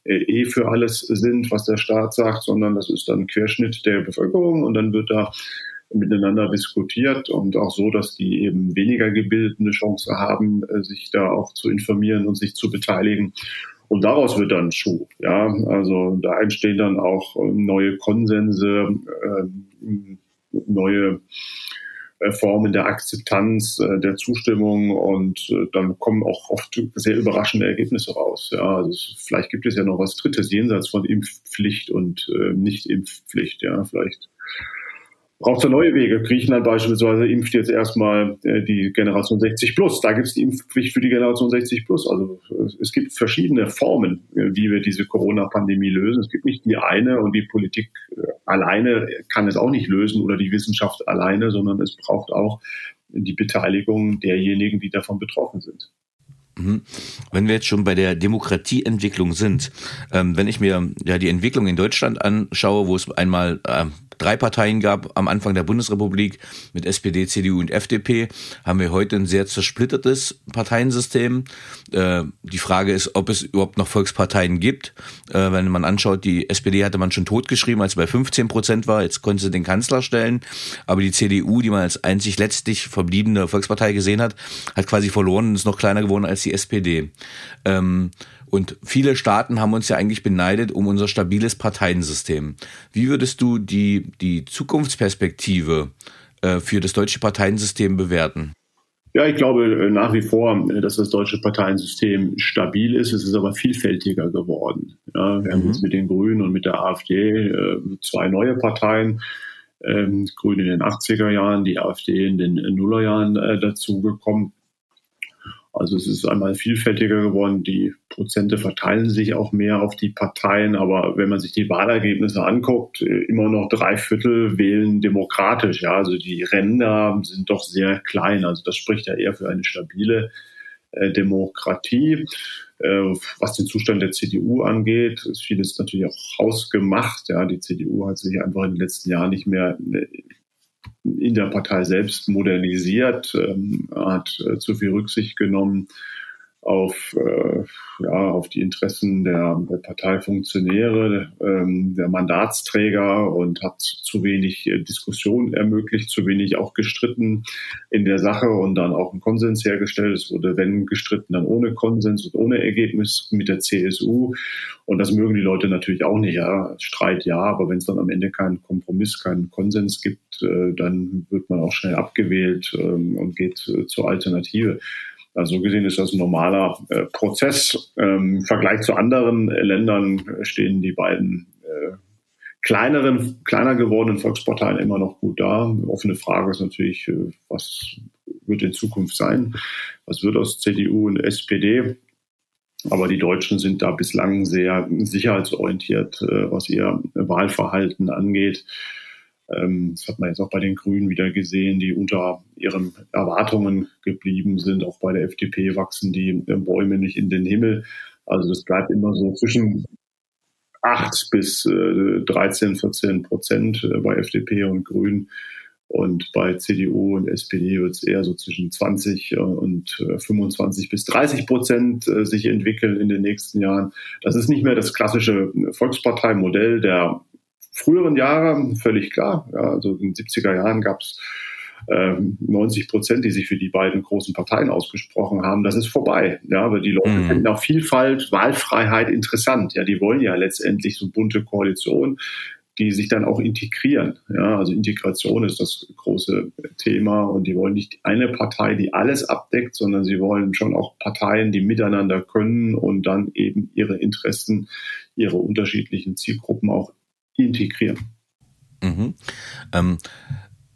Speaker 2: äh, eh für alles sind, was der Staat sagt, sondern das ist dann Querschnitt der Bevölkerung und dann wird da miteinander diskutiert und auch so, dass die eben weniger gebildete eine Chance haben, äh, sich da auch zu informieren und sich zu beteiligen. Und daraus wird dann Schuh. Ja, also da entstehen dann auch äh, neue Konsense, äh, neue Formen der Akzeptanz, der Zustimmung und dann kommen auch oft sehr überraschende Ergebnisse raus. Ja, also vielleicht gibt es ja noch was Drittes jenseits von Impfpflicht und Nicht-Impfpflicht. Ja, vielleicht braucht es neue Wege. Griechenland beispielsweise impft jetzt erstmal äh, die Generation 60 plus. Da gibt es die Impfpflicht für die Generation 60 plus. Also es gibt verschiedene Formen, äh, wie wir diese Corona-Pandemie lösen. Es gibt nicht die eine und die Politik äh, alleine kann es auch nicht lösen oder die Wissenschaft alleine, sondern es braucht auch die Beteiligung derjenigen, die davon betroffen sind.
Speaker 3: Mhm. Wenn wir jetzt schon bei der Demokratieentwicklung sind, ähm, wenn ich mir ja die Entwicklung in Deutschland anschaue, wo es einmal äh, drei Parteien gab am Anfang der Bundesrepublik mit SPD, CDU und FDP, haben wir heute ein sehr zersplittertes Parteiensystem. Äh, die Frage ist, ob es überhaupt noch Volksparteien gibt. Äh, wenn man anschaut, die SPD hatte man schon totgeschrieben, als sie bei 15 Prozent war. Jetzt konnte sie den Kanzler stellen. Aber die CDU, die man als einzig letztlich verbliebene Volkspartei gesehen hat, hat quasi verloren und ist noch kleiner geworden als die SPD. Ähm, und viele Staaten haben uns ja eigentlich beneidet um unser stabiles Parteiensystem. Wie würdest du die, die Zukunftsperspektive äh, für das deutsche Parteiensystem bewerten?
Speaker 2: Ja, ich glaube äh, nach wie vor, äh, dass das deutsche Parteiensystem stabil ist. Es ist aber vielfältiger geworden. Ja, wir mhm. haben jetzt mit den Grünen und mit der AfD äh, zwei neue Parteien. Ähm, Grüne in den 80er Jahren, die AfD in den Nullerjahren äh, dazugekommen. Also es ist einmal vielfältiger geworden. Die Prozente verteilen sich auch mehr auf die Parteien. Aber wenn man sich die Wahlergebnisse anguckt, äh, immer noch drei Viertel wählen demokratisch. Ja, also die Ränder sind doch sehr klein. Also das spricht ja eher für eine stabile äh, Demokratie. Äh, was den Zustand der CDU angeht, ist vieles natürlich auch hausgemacht. Ja, die CDU hat sich einfach in den letzten Jahren nicht mehr äh, in der Partei selbst modernisiert, ähm, hat äh, zu viel Rücksicht genommen auf, äh, ja, auf die Interessen der, der Parteifunktionäre, ähm, der Mandatsträger und hat zu wenig äh, Diskussion ermöglicht, zu wenig auch gestritten in der Sache und dann auch einen Konsens hergestellt. Es wurde, wenn gestritten, dann ohne Konsens und ohne Ergebnis mit der CSU. Und das mögen die Leute natürlich auch nicht. Ja, Streit ja, aber wenn es dann am Ende keinen Kompromiss, keinen Konsens gibt, äh, dann wird man auch schnell abgewählt ähm, und geht äh, zur Alternative. Also so gesehen ist das ein normaler äh, Prozess. Ähm, Im Vergleich zu anderen äh, Ländern stehen die beiden äh, kleineren, kleiner gewordenen Volksparteien immer noch gut da. Offene Frage ist natürlich, äh, was wird in Zukunft sein? Was wird aus CDU und SPD? Aber die Deutschen sind da bislang sehr sicherheitsorientiert, äh, was ihr Wahlverhalten angeht. Ähm, das hat man jetzt auch bei den Grünen wieder gesehen, die unter ihren Erwartungen geblieben sind. Auch bei der FDP wachsen die äh, Bäume nicht in den Himmel. Also das bleibt immer so zwischen 8 bis 13, äh, 14 Prozent äh, bei FDP und Grünen. Und bei CDU und SPD wird es eher so zwischen 20 und 25 bis 30 Prozent sich entwickeln in den nächsten Jahren. Das ist nicht mehr das klassische Volksparteimodell der früheren Jahre, völlig klar. Ja, also in den 70er Jahren gab es äh, 90 Prozent, die sich für die beiden großen Parteien ausgesprochen haben. Das ist vorbei. Ja, weil die Leute mhm. finden auch Vielfalt, Wahlfreiheit interessant. Ja, die wollen ja letztendlich so bunte Koalition die sich dann auch integrieren. Ja, also Integration ist das große Thema und die wollen nicht eine Partei, die alles abdeckt, sondern sie wollen schon auch Parteien, die miteinander können und dann eben ihre Interessen, ihre unterschiedlichen Zielgruppen auch integrieren.
Speaker 3: Mhm. Ähm,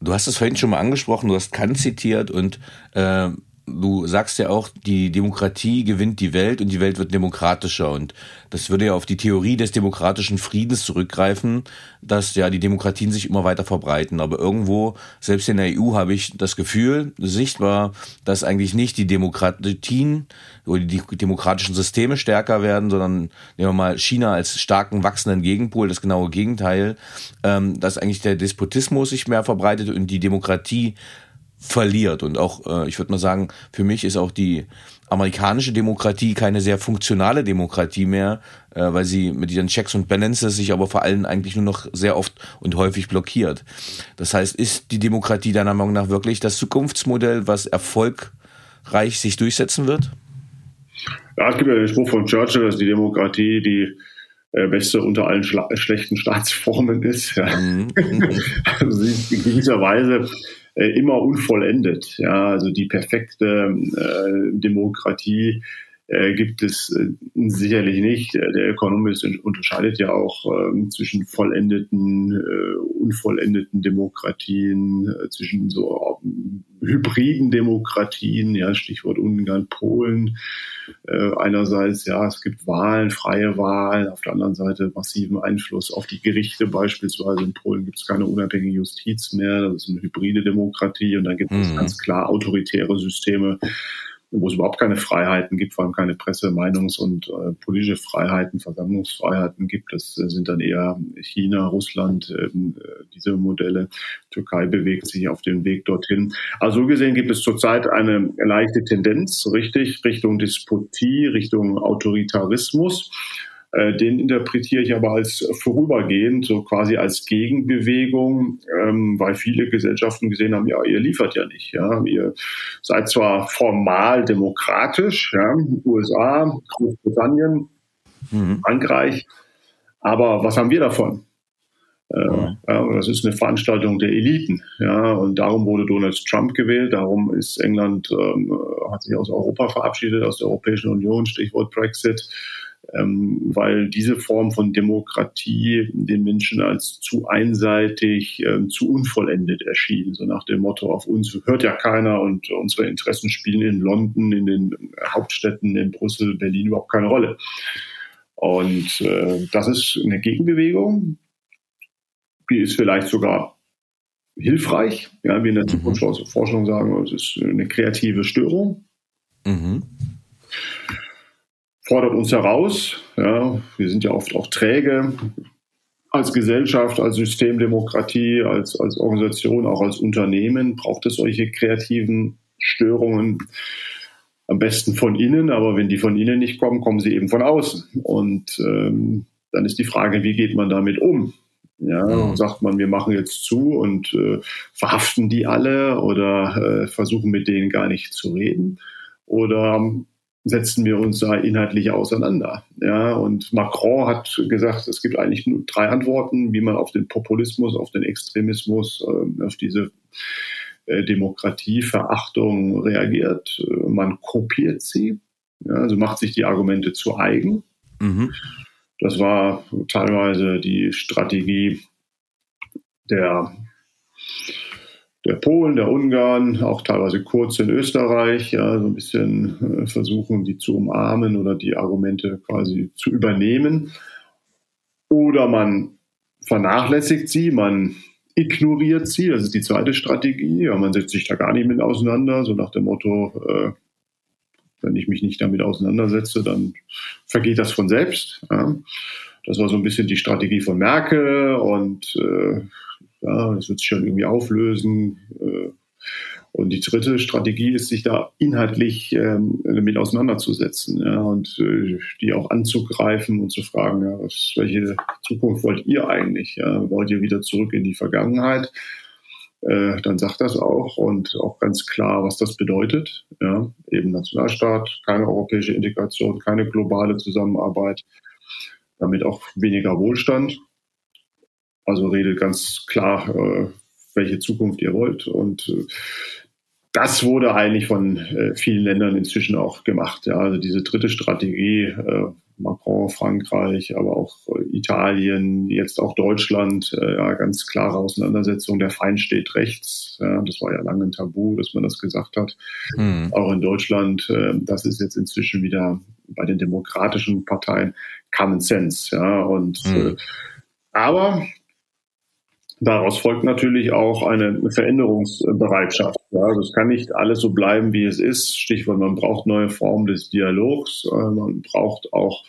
Speaker 3: du hast es vorhin schon mal angesprochen, du hast Kant zitiert und äh, du sagst ja auch, die Demokratie gewinnt die Welt und die Welt wird demokratischer. Und das würde ja auf die Theorie des demokratischen Friedens zurückgreifen, dass ja die Demokratien sich immer weiter verbreiten. Aber irgendwo, selbst in der EU, habe ich das Gefühl, sichtbar, dass eigentlich nicht die Demokratien oder die demokratischen Systeme stärker werden, sondern nehmen wir mal China als starken wachsenden Gegenpol, das genaue Gegenteil, ähm, dass eigentlich der Despotismus sich mehr verbreitet und die Demokratie verliert. Und auch, äh, ich würde mal sagen, für mich ist auch die amerikanische Demokratie keine sehr funktionale Demokratie mehr, äh, weil sie mit ihren Checks und Balances sich aber vor allem eigentlich nur noch sehr oft und häufig blockiert. Das heißt, ist die Demokratie deiner Meinung nach wirklich das Zukunftsmodell, was erfolgreich sich durchsetzen wird?
Speaker 2: Ja, es gibt ja den Spruch von Churchill, dass die Demokratie die äh, beste unter allen schlechten Staatsformen ist. Ja. Mhm. also in gewisser Weise immer unvollendet. Ja, also die perfekte äh, Demokratie äh, gibt es äh, sicherlich nicht. Der Ökonomist unterscheidet ja auch äh, zwischen vollendeten, äh, unvollendeten Demokratien, äh, zwischen so äh, hybriden Demokratien, ja, Stichwort Ungarn, Polen. Äh, einerseits, ja, es gibt Wahlen, freie Wahlen, auf der anderen Seite massiven Einfluss auf die Gerichte beispielsweise. In Polen gibt es keine unabhängige Justiz mehr, das ist eine hybride Demokratie und dann gibt es mhm. ganz klar autoritäre Systeme, wo es überhaupt keine Freiheiten gibt, vor allem keine Presse-, Meinungs- und äh, politische Freiheiten, Versammlungsfreiheiten gibt. Das äh, sind dann eher China, Russland, äh, diese Modelle. Türkei bewegt sich auf dem Weg dorthin. Also so gesehen gibt es zurzeit eine leichte Tendenz, richtig, Richtung Despotie, Richtung Autoritarismus. Äh, den interpretiere ich aber als vorübergehend, so quasi als Gegenbewegung, ähm, weil viele Gesellschaften gesehen haben, ja, ihr liefert ja nicht. Ja, ihr seid zwar formal demokratisch, ja, USA, Großbritannien, mhm. Frankreich, aber was haben wir davon? Äh, ja, das ist eine Veranstaltung der Eliten, ja, und darum wurde Donald Trump gewählt. Darum ist England ähm, hat sich aus Europa verabschiedet, aus der Europäischen Union, Stichwort Brexit ähm, weil diese Form von Demokratie den Menschen als zu einseitig, äh, zu unvollendet erschien. So nach dem Motto, auf uns hört ja keiner und unsere Interessen spielen in London, in den Hauptstädten, in Brüssel, Berlin überhaupt keine Rolle. Und äh, das ist eine Gegenbewegung, die ist vielleicht sogar hilfreich, ja, wie in der mhm. Zukunftsforschung sagen, es ist eine kreative Störung. Mhm. Fordert uns heraus. Ja, wir sind ja oft auch träge als Gesellschaft, als Systemdemokratie, als, als Organisation, auch als Unternehmen braucht es solche kreativen Störungen am besten von innen, aber wenn die von innen nicht kommen, kommen sie eben von außen. Und ähm, dann ist die Frage, wie geht man damit um? Ja, mhm. sagt man, wir machen jetzt zu und äh, verhaften die alle oder äh, versuchen mit denen gar nicht zu reden? Oder setzen wir uns da inhaltlich auseinander. Ja, und Macron hat gesagt, es gibt eigentlich nur drei Antworten, wie man auf den Populismus, auf den Extremismus, äh, auf diese äh, Demokratieverachtung reagiert. Äh, man kopiert sie, ja, also macht sich die Argumente zu eigen. Mhm. Das war teilweise die Strategie der der Polen, der Ungarn, auch teilweise kurz in Österreich, ja, so ein bisschen äh, versuchen, die zu umarmen oder die Argumente quasi zu übernehmen. Oder man vernachlässigt sie, man ignoriert sie, das ist die zweite Strategie, ja, man setzt sich da gar nicht mit auseinander, so nach dem Motto, äh, wenn ich mich nicht damit auseinandersetze, dann vergeht das von selbst. Ja. Das war so ein bisschen die Strategie von Merkel und äh, ja, das wird sich schon irgendwie auflösen. Äh, und die dritte Strategie ist, sich da inhaltlich ähm, damit auseinanderzusetzen ja, und äh, die auch anzugreifen und zu fragen, ja, welche Zukunft wollt ihr eigentlich? Ja? Wollt ihr wieder zurück in die Vergangenheit? Äh, dann sagt das auch und auch ganz klar, was das bedeutet. Ja? Eben Nationalstaat, keine europäische Integration, keine globale Zusammenarbeit, damit auch weniger Wohlstand. Also redet ganz klar, äh, welche Zukunft ihr wollt. Und äh, das wurde eigentlich von äh, vielen Ländern inzwischen auch gemacht. Ja. Also diese dritte Strategie, äh, Macron, Frankreich, aber auch äh, Italien, jetzt auch Deutschland, äh, ja, ganz klare Auseinandersetzung. Der Feind steht rechts. Ja. Das war ja lange ein Tabu, dass man das gesagt hat. Mhm. Auch in Deutschland, das ist jetzt inzwischen wieder bei den demokratischen Parteien Common Sense. Ja. Und mhm. aber Daraus folgt natürlich auch eine Veränderungsbereitschaft. Ja, also es kann nicht alles so bleiben, wie es ist. Stichwort, man braucht neue Formen des Dialogs. Äh, man braucht auch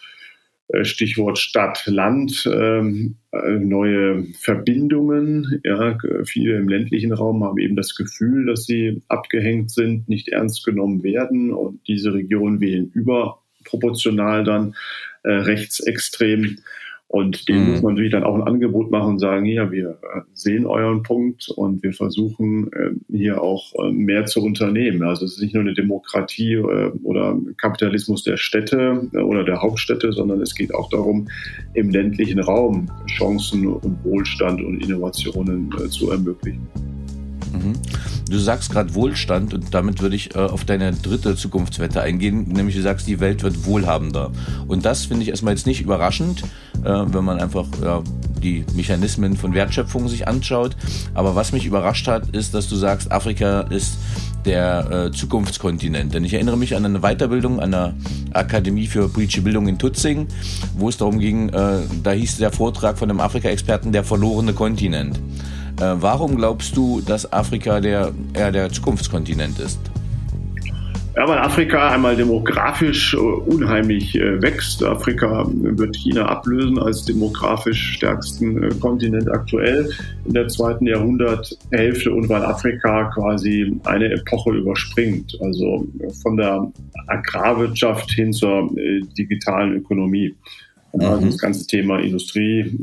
Speaker 2: äh, Stichwort Stadt, Land, ähm, äh, neue Verbindungen. Ja, viele im ländlichen Raum haben eben das Gefühl, dass sie abgehängt sind, nicht ernst genommen werden und diese Regionen wählen überproportional dann rechtsextrem. Und dem mhm. muss man natürlich dann auch ein Angebot machen und sagen, ja, wir äh, sehen euren Punkt und wir versuchen äh, hier auch äh, mehr zu unternehmen. Also es ist nicht nur eine Demokratie oder Kapitalismus der Städte oder der Hauptstädte, sondern es geht auch darum, im ländlichen Raum Chancen und Wohlstand und Innovationen zu ermöglichen.
Speaker 3: Mhm. Du sagst gerade Wohlstand und damit würde ich äh, auf deine dritte Zukunftswette eingehen, nämlich du sagst, die Welt wird wohlhabender. Und das finde ich erstmal jetzt nicht überraschend, äh, wenn man einfach ja, die Mechanismen von Wertschöpfung sich anschaut. Aber was mich überrascht hat, ist, dass du sagst, Afrika ist der äh, Zukunftskontinent. Denn ich erinnere mich an eine Weiterbildung an der Akademie für politische Bildung in Tutzing, wo es darum ging, äh, da hieß der Vortrag von einem Afrika-Experten der verlorene Kontinent. Äh, warum glaubst du, dass Afrika der, eher der Zukunftskontinent ist?
Speaker 2: Ja, weil Afrika einmal demografisch äh, unheimlich äh, wächst. Afrika wird China ablösen als demografisch stärksten Kontinent aktuell in der zweiten Jahrhunderthälfte und weil Afrika quasi eine Epoche überspringt, also von der Agrarwirtschaft hin zur digitalen Ökonomie. Also das ganze Thema Industrie,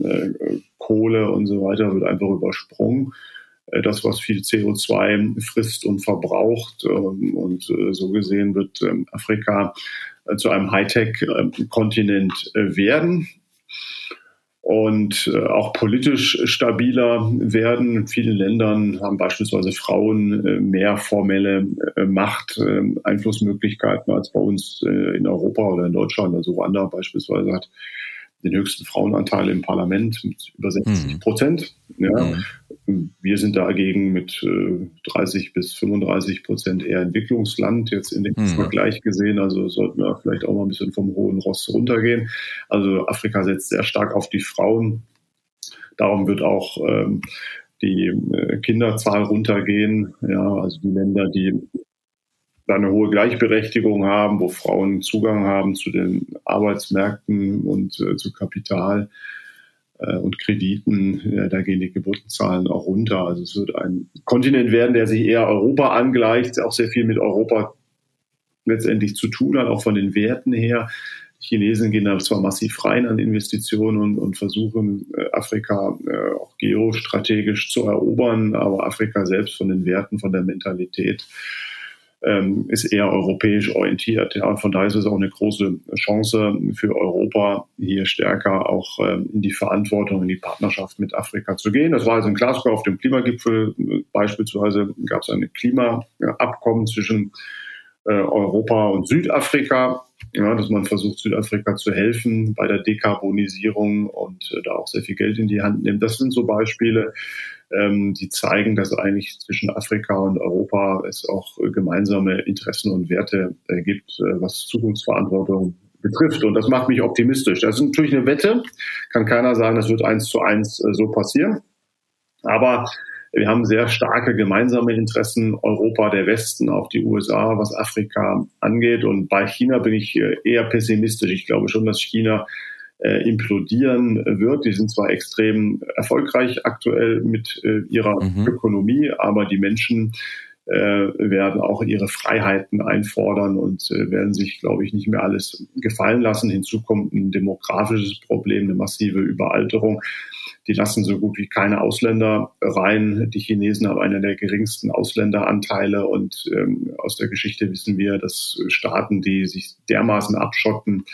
Speaker 2: Kohle und so weiter wird einfach übersprungen. Äh, das, was viel CO2 frisst und verbraucht. Ähm, und äh, so gesehen wird ähm, Afrika äh, zu einem Hightech-Kontinent werden und auch politisch stabiler werden. In vielen Ländern haben beispielsweise Frauen mehr formelle Macht, Einflussmöglichkeiten als bei uns in Europa oder in Deutschland. Also Ruanda beispielsweise hat den höchsten Frauenanteil im Parlament mit über 60 hm. Prozent. Ja. Mhm. Wir sind dagegen mit äh, 30 bis 35 Prozent eher Entwicklungsland, jetzt in dem mhm. Vergleich gesehen. Also sollten wir vielleicht auch mal ein bisschen vom hohen Ross runtergehen. Also Afrika setzt sehr stark auf die Frauen. Darum wird auch ähm, die äh, Kinderzahl runtergehen. Ja, also die Länder, die da eine hohe Gleichberechtigung haben, wo Frauen Zugang haben zu den Arbeitsmärkten und äh, zu Kapital äh, und Krediten. Ja, da gehen die Geburtenzahlen auch runter. Also es wird ein Kontinent werden, der sich eher Europa angleicht, auch sehr viel mit Europa letztendlich zu tun hat, auch von den Werten her. Die Chinesen gehen da zwar massiv rein an Investitionen und, und versuchen äh, Afrika äh, auch geostrategisch zu erobern, aber Afrika selbst von den Werten, von der Mentalität ähm, ist eher europäisch orientiert. Ja, und von daher ist es auch eine große Chance für Europa, hier stärker auch ähm, in die Verantwortung, in die Partnerschaft mit Afrika zu gehen. Das war also in Glasgow auf dem Klimagipfel beispielsweise gab es ein Klimaabkommen zwischen äh, Europa und Südafrika, ja, dass man versucht, Südafrika zu helfen bei der Dekarbonisierung und äh, da auch sehr viel Geld in die Hand nimmt. Das sind so Beispiele, ähm, die zeigen, dass eigentlich zwischen Afrika und Europa es auch äh, gemeinsame Interessen und Werte äh, gibt, äh, was Zukunftsverantwortung betrifft. Und das macht mich optimistisch. Das ist natürlich eine Wette. Kann keiner sagen, das wird eins zu eins so passieren. Aber wir haben sehr starke gemeinsame Interessen, Europa, der Westen, auch die USA, was Afrika angeht. Und bei China bin ich äh, eher pessimistisch. Ich glaube schon, dass China äh, implodieren wird. Die sind zwar extrem erfolgreich aktuell mit äh, ihrer mhm. Ökonomie, aber die Menschen äh, werden auch ihre Freiheiten einfordern und äh, werden sich, glaube ich, nicht mehr alles gefallen lassen. Hinzu kommt ein demografisches Problem, eine massive Überalterung. Die lassen so gut wie keine Ausländer rein. Die Chinesen haben einer der geringsten Ausländeranteile und ähm, aus der Geschichte wissen wir, dass Staaten, die sich dermaßen abschotten,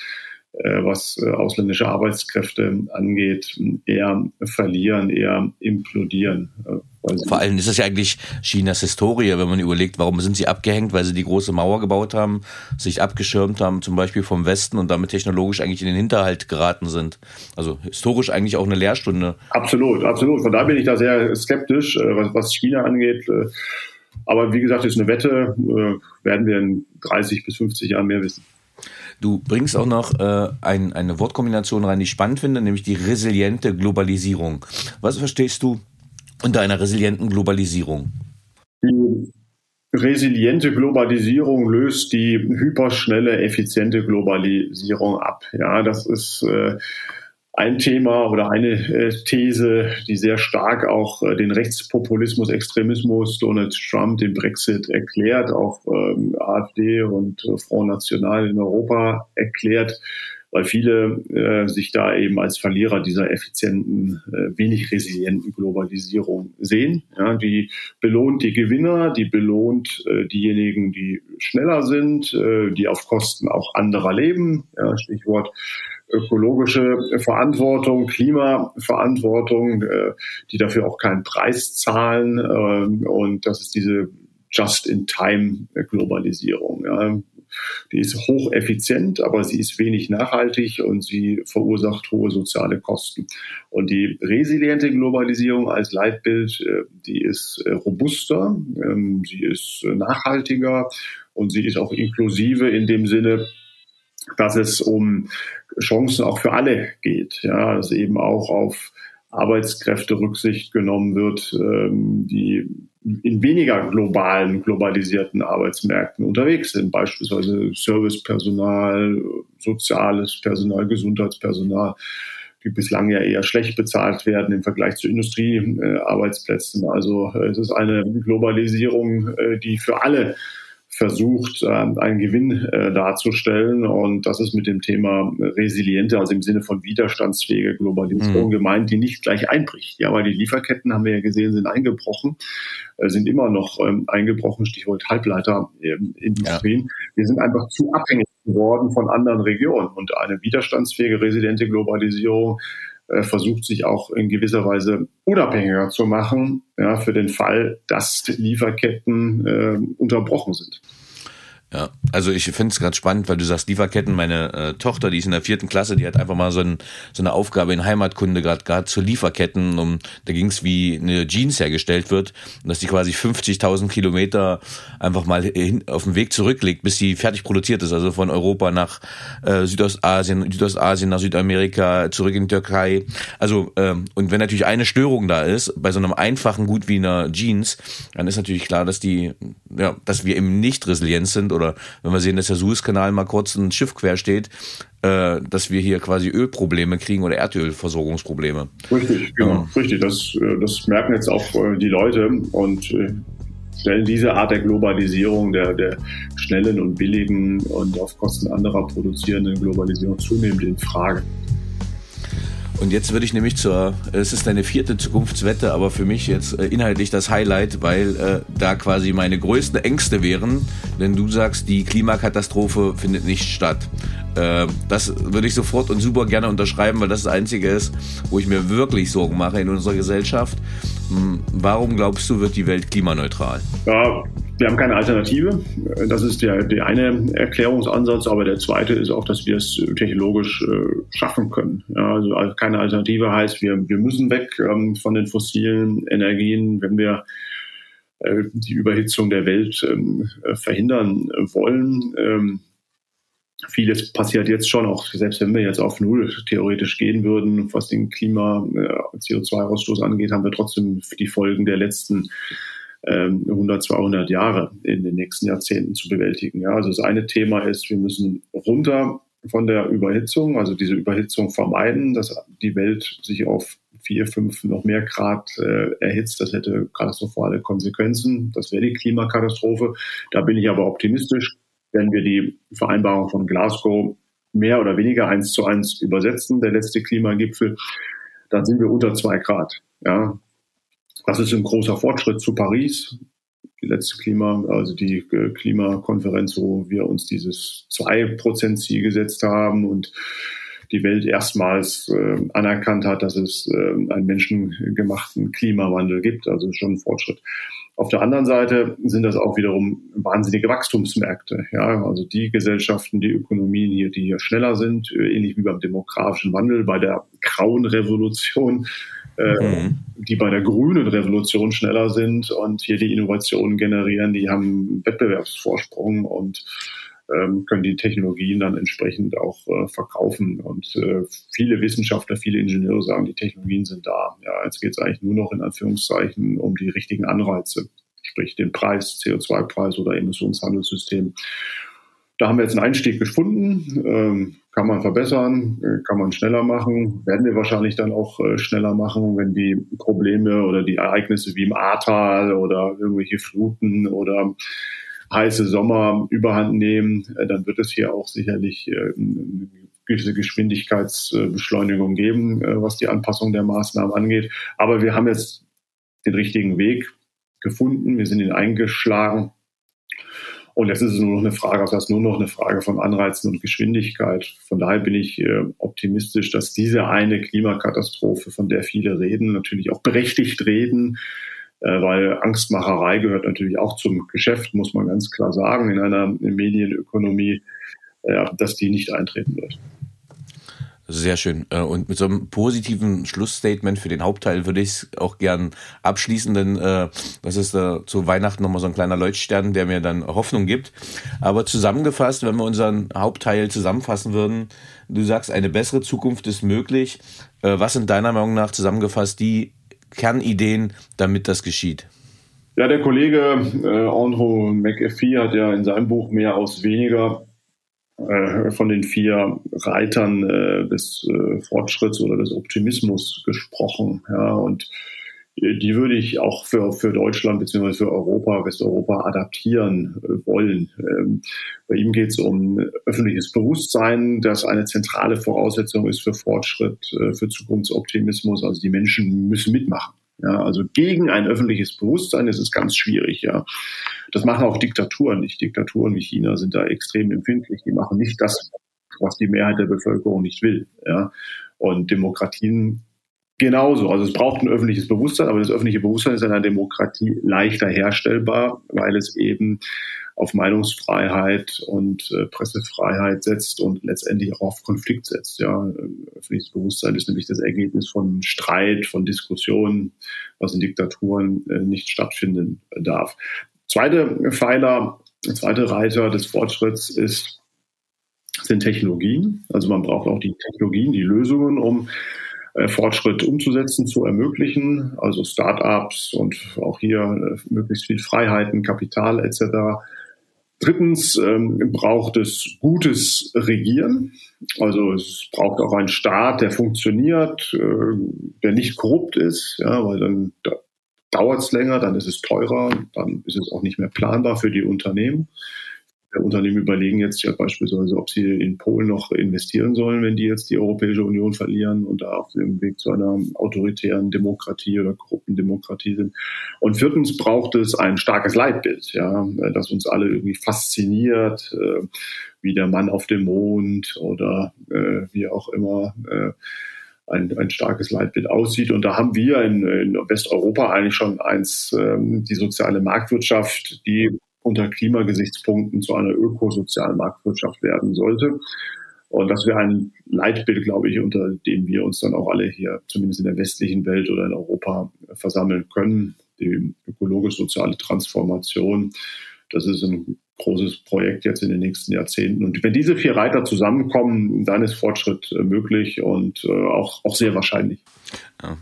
Speaker 2: was äh, ausländische Arbeitskräfte angeht, eher verlieren, eher implodieren.
Speaker 3: Äh, Vor allem ist es ja eigentlich Chinas Historie, wenn man überlegt, warum sind sie abgehängt, weil sie die große Mauer gebaut haben, sich abgeschirmt haben, zum Beispiel vom Westen und damit technologisch eigentlich in den Hinterhalt geraten sind. Also historisch eigentlich auch eine Lehrstunde.
Speaker 2: Absolut, absolut. Von da bin ich da sehr skeptisch, was China angeht. Aber wie gesagt, ist eine Wette, werden wir in 30 bis 50 Jahren mehr wissen.
Speaker 3: Du bringst auch noch äh, ein, eine Wortkombination rein, die ich spannend finde, nämlich die resiliente Globalisierung. Was verstehst du unter einer resilienten Globalisierung?
Speaker 2: Die resiliente Globalisierung löst die hyperschnelle, effiziente Globalisierung ab. Ja, das ist äh, ein Thema oder eine äh, These, die sehr stark auch äh, den Rechtspopulismus, Extremismus, Donald Trump, den Brexit erklärt, auch ähm, AfD und äh, Front National in Europa erklärt, weil viele sich da eben als Verlierer dieser effizienten, wenig resilienten Globalisierung sehen. Ja, die belohnt die Gewinner, die belohnt diejenigen, die schneller sind, die auf Kosten auch anderer leben. Ja, Stichwort ökologische Verantwortung, Klimaverantwortung, äh, die dafür auch keinen Preis zahlen. Äh, und das ist diese Just-in-Time-Globalisierung. Die ist hocheffizient, aber sie ist wenig nachhaltig und sie verursacht hohe soziale Kosten. Und die resiliente Globalisierung als Leitbild, äh, die ist robuster, ähm, sie ist nachhaltiger und sie ist auch inklusive in dem Sinne, dass es um Chancen auch für alle geht. Ja, dass eben auch auf Arbeitskräfte Rücksicht genommen wird, ähm, die in weniger globalen, globalisierten Arbeitsmärkten unterwegs sind, beispielsweise Servicepersonal, soziales Personal, Gesundheitspersonal, die bislang ja eher schlecht bezahlt werden im Vergleich zu Industriearbeitsplätzen. Also äh, es ist eine Globalisierung, äh, die für alle versucht, ähm, einen Gewinn äh, darzustellen. Und das ist mit dem Thema resiliente, also im Sinne von widerstandsfähige Globalisierung mhm. gemeint, die nicht gleich einbricht. Ja, weil die Lieferketten, haben wir ja gesehen, sind eingebrochen, äh, sind immer noch ähm, eingebrochen, Stichwort Halbleiterindustrien. Ja. Wir sind einfach zu abhängig geworden von anderen Regionen. Und eine widerstandsfähige, resiliente Globalisierung äh, versucht sich auch in gewisser Weise unabhängiger zu machen, ja, für den Fall, dass Lieferketten äh, unterbrochen sind.
Speaker 3: Ja, also ich finde es gerade spannend, weil du sagst Lieferketten. Meine äh, Tochter, die ist in der vierten Klasse, die hat einfach mal so, ein, so eine Aufgabe in Heimatkunde gerade gerade zu Lieferketten. Um, da ging es, wie eine Jeans hergestellt wird und dass die quasi 50.000 Kilometer einfach mal hin, auf dem Weg zurücklegt, bis sie fertig produziert ist. Also von Europa nach äh, Südostasien, Südostasien nach Südamerika, zurück in die Türkei. Also ähm, und wenn natürlich eine Störung da ist bei so einem einfachen Gut wie einer Jeans, dann ist natürlich klar, dass die, ja, dass wir eben nicht resilient sind oder oder wenn wir sehen, dass der Suezkanal mal kurz ein Schiff quer steht, äh, dass wir hier quasi Ölprobleme kriegen oder Erdölversorgungsprobleme.
Speaker 2: Richtig, genau, ja. richtig. Das, äh, das merken jetzt auch äh, die Leute und äh, stellen diese Art der Globalisierung, der, der schnellen und billigen und auf Kosten anderer produzierenden Globalisierung zunehmend in Frage.
Speaker 3: Und jetzt würde ich nämlich zur, es ist eine vierte Zukunftswette, aber für mich jetzt äh, inhaltlich das Highlight, weil äh, da quasi meine größten Ängste wären, denn du sagst, die Klimakatastrophe findet nicht statt. Äh, das würde ich sofort und super gerne unterschreiben, weil das das Einzige ist, wo ich mir wirklich Sorgen mache in unserer Gesellschaft. Hm, warum glaubst du, wird die Welt klimaneutral?
Speaker 2: Ja, wir haben keine Alternative. Das ist der, der eine Erklärungsansatz, aber der zweite ist auch, dass wir es technologisch äh, schaffen können. Ja, also keine Alternative heißt, wir, wir müssen weg ähm, von den fossilen Energien, wenn wir äh, die Überhitzung der Welt ähm, verhindern wollen. Ähm, vieles passiert jetzt schon, auch selbst wenn wir jetzt auf Null theoretisch gehen würden, was den Klima, äh, CO2-Ausstoß angeht, haben wir trotzdem die Folgen der letzten 100, ähm, 200 Jahre in den nächsten Jahrzehnten zu bewältigen. Ja, also das eine Thema ist, wir müssen runter von der Überhitzung, also diese Überhitzung vermeiden, dass die Welt sich auf vier, fünf noch mehr Grad äh, erhitzt. Das hätte katastrophale Konsequenzen. Das wäre die Klimakatastrophe. Da bin ich aber optimistisch wenn wir die Vereinbarung von Glasgow mehr oder weniger eins zu eins übersetzen, der letzte Klimagipfel, dann sind wir unter zwei Grad. Ja, das ist ein großer Fortschritt zu Paris. Die letzte Klima, also die äh, Klimakonferenz, wo wir uns dieses zwei Prozent Ziel gesetzt haben und die Welt erstmals äh, anerkannt hat, dass es äh, einen menschengemachten Klimawandel gibt. Also schon ein Fortschritt. Auf der anderen Seite sind das auch wiederum wahnsinnige Wachstumsmärkte. Ja, also die Gesellschaften, die Ökonomien hier, die hier schneller sind, äh, ähnlich wie beim demografischen Wandel, bei der grauen Revolution, äh, mhm. die bei der grünen Revolution schneller sind und hier die Innovationen generieren, die haben Wettbewerbsvorsprung und ähm, können die Technologien dann entsprechend auch äh, verkaufen. Und äh, viele Wissenschaftler, viele Ingenieure sagen, die Technologien sind da. Ja, jetzt geht es eigentlich nur noch in Anführungszeichen um die richtigen Anreize, sprich den Preis, CO2-Preis oder Emissionshandelssystem. Da haben wir jetzt einen Einstieg gefunden. Ähm, kann man verbessern, äh, kann man schneller machen, werden wir wahrscheinlich dann auch äh, schneller machen, wenn die Probleme oder die Ereignisse wie im Ahrtal oder irgendwelche Fluten oder heiße Sommer überhand nehmen, äh, dann wird es hier auch sicherlich äh, eine gewisse Geschwindigkeitsbeschleunigung geben, äh, was die Anpassung der Maßnahmen angeht. Aber wir haben jetzt den richtigen Weg gefunden, wir sind ihn eingeschlagen. Und jetzt ist es nur noch eine Frage, das heißt nur noch eine Frage von Anreizen und Geschwindigkeit. Von daher bin ich optimistisch, dass diese eine Klimakatastrophe, von der viele reden, natürlich auch berechtigt reden, äh, weil Angstmacherei gehört natürlich auch zum Geschäft, muss man ganz klar sagen, in einer Medienökonomie, äh, dass die nicht eintreten wird.
Speaker 3: Sehr schön. Äh, und mit so einem positiven Schlussstatement für den Hauptteil würde ich es auch gern abschließen, denn das ist zu Weihnachten nochmal so ein kleiner Leuchtstern, der mir dann Hoffnung gibt. Aber zusammengefasst, wenn wir unseren Hauptteil zusammenfassen würden, du sagst, eine bessere Zukunft ist möglich. Was sind deiner Meinung nach zusammengefasst die Kernideen, damit das geschieht?
Speaker 2: Ja, der Kollege äh, Andrew McAfee hat ja in seinem Buch mehr aus weniger äh, von den vier Reitern äh, des äh, Fortschritts oder des Optimismus gesprochen. Ja, und die würde ich auch für, für Deutschland bzw. für Europa, Westeuropa adaptieren äh, wollen. Ähm, bei ihm geht es um öffentliches Bewusstsein, das eine zentrale Voraussetzung ist für Fortschritt, äh, für Zukunftsoptimismus. Also die Menschen müssen mitmachen. Ja, also gegen ein öffentliches Bewusstsein ist es ganz schwierig. Ja, das machen auch Diktaturen nicht. Diktaturen wie China sind da extrem empfindlich. Die machen nicht das, was die Mehrheit der Bevölkerung nicht will. Ja, und Demokratien Genauso. Also es braucht ein öffentliches Bewusstsein, aber das öffentliche Bewusstsein ist in einer Demokratie leichter herstellbar, weil es eben auf Meinungsfreiheit und äh, Pressefreiheit setzt und letztendlich auch auf Konflikt setzt. Ja, öffentliches Bewusstsein ist nämlich das Ergebnis von Streit, von Diskussionen, was in Diktaturen äh, nicht stattfinden darf. Zweite Pfeiler, zweite Reiter des Fortschritts ist sind Technologien. Also man braucht auch die Technologien, die Lösungen, um Fortschritt umzusetzen, zu ermöglichen. Also Startups und auch hier äh, möglichst viel Freiheiten, Kapital etc. Drittens ähm, braucht es gutes Regieren. Also es braucht auch einen Staat, der funktioniert, äh, der nicht korrupt ist, ja, weil dann da dauert es länger, dann ist es teurer, dann ist es auch nicht mehr planbar für die Unternehmen. Unternehmen überlegen jetzt ja beispielsweise, ob sie in Polen noch investieren sollen, wenn die jetzt die Europäische Union verlieren und da auf dem Weg zu einer autoritären Demokratie oder korrupten Demokratie sind. Und viertens braucht es ein starkes Leitbild, ja, das uns alle irgendwie fasziniert, äh, wie der Mann auf dem Mond oder äh, wie auch immer. Äh, ein, ein starkes Leitbild aussieht. Und da haben wir in, in Westeuropa eigentlich schon eins, ähm, die soziale Marktwirtschaft, die unter Klimagesichtspunkten zu einer ökosozialen Marktwirtschaft werden sollte. Und das wäre ein Leitbild, glaube ich, unter dem wir uns dann auch alle hier, zumindest in der westlichen Welt oder in Europa, versammeln können. Die ökologisch-soziale Transformation, das ist ein großes Projekt jetzt in den nächsten Jahrzehnten. Und wenn diese vier Reiter zusammenkommen, dann ist Fortschritt äh, möglich und äh, auch, auch sehr wahrscheinlich.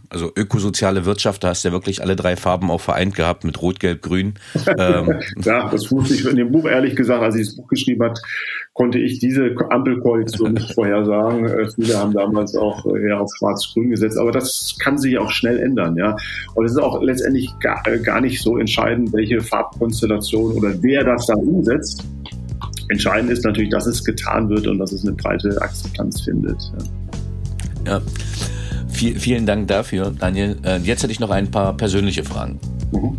Speaker 3: Also ökosoziale Wirtschaft, da hast du ja wirklich alle drei Farben auch vereint gehabt mit Rot, Gelb, Grün.
Speaker 2: ähm. ja, das wusste ich in dem Buch ehrlich gesagt, als ich das Buch geschrieben habe, konnte ich diese Ampelkoalition nicht vorhersagen. Äh, viele haben damals auch eher auf Schwarz-Grün gesetzt, aber das kann sich auch schnell ändern, ja. Und es ist auch letztendlich gar, gar nicht so entscheidend, welche Farbkonstellation oder wer das dann umsetzt. Entscheidend ist natürlich, dass es getan wird und dass es eine breite Akzeptanz findet.
Speaker 3: Ja. ja. Viel, vielen Dank dafür, Daniel. Äh, jetzt hätte ich noch ein paar persönliche Fragen. Mhm.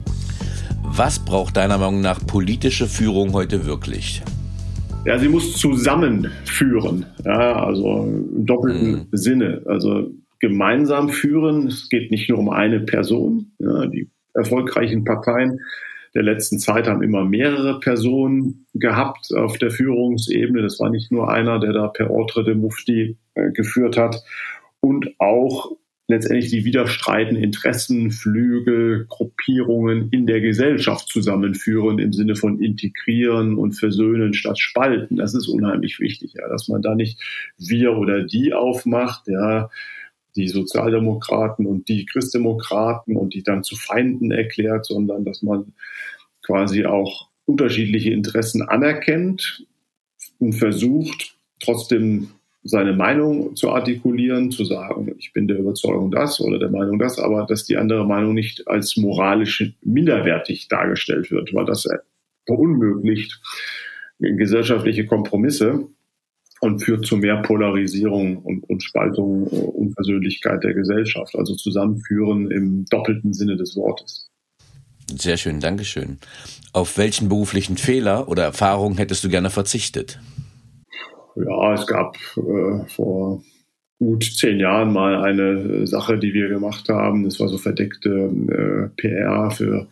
Speaker 3: Was braucht deiner Meinung nach politische Führung heute wirklich?
Speaker 2: Ja, sie muss zusammenführen, ja, also im doppelten mhm. Sinne. Also gemeinsam führen. Es geht nicht nur um eine Person. Ja, die erfolgreichen Parteien der letzten Zeit haben immer mehrere Personen gehabt auf der Führungsebene. Das war nicht nur einer, der da per Ordre de Mufti äh, geführt hat. Und auch letztendlich die widerstreitenden Interessen, Flügel, Gruppierungen in der Gesellschaft zusammenführen im Sinne von integrieren und versöhnen statt spalten. Das ist unheimlich wichtig, ja, dass man da nicht wir oder die aufmacht, ja, die Sozialdemokraten und die Christdemokraten und die dann zu Feinden erklärt, sondern dass man quasi auch unterschiedliche Interessen anerkennt und versucht, trotzdem seine Meinung zu artikulieren, zu sagen, ich bin der Überzeugung das oder der Meinung das, aber dass die andere Meinung nicht als moralisch minderwertig dargestellt wird, weil das verunmöglicht gesellschaftliche Kompromisse und führt zu mehr Polarisierung und, und Spaltung, äh, Unversöhnlichkeit der Gesellschaft, also Zusammenführen im doppelten Sinne des Wortes.
Speaker 3: Sehr schön, Dankeschön. Auf welchen beruflichen Fehler oder Erfahrungen hättest du gerne verzichtet?
Speaker 2: Ja, es gab äh, vor gut zehn Jahren mal eine Sache, die wir gemacht haben. Das war so verdeckte äh, PR für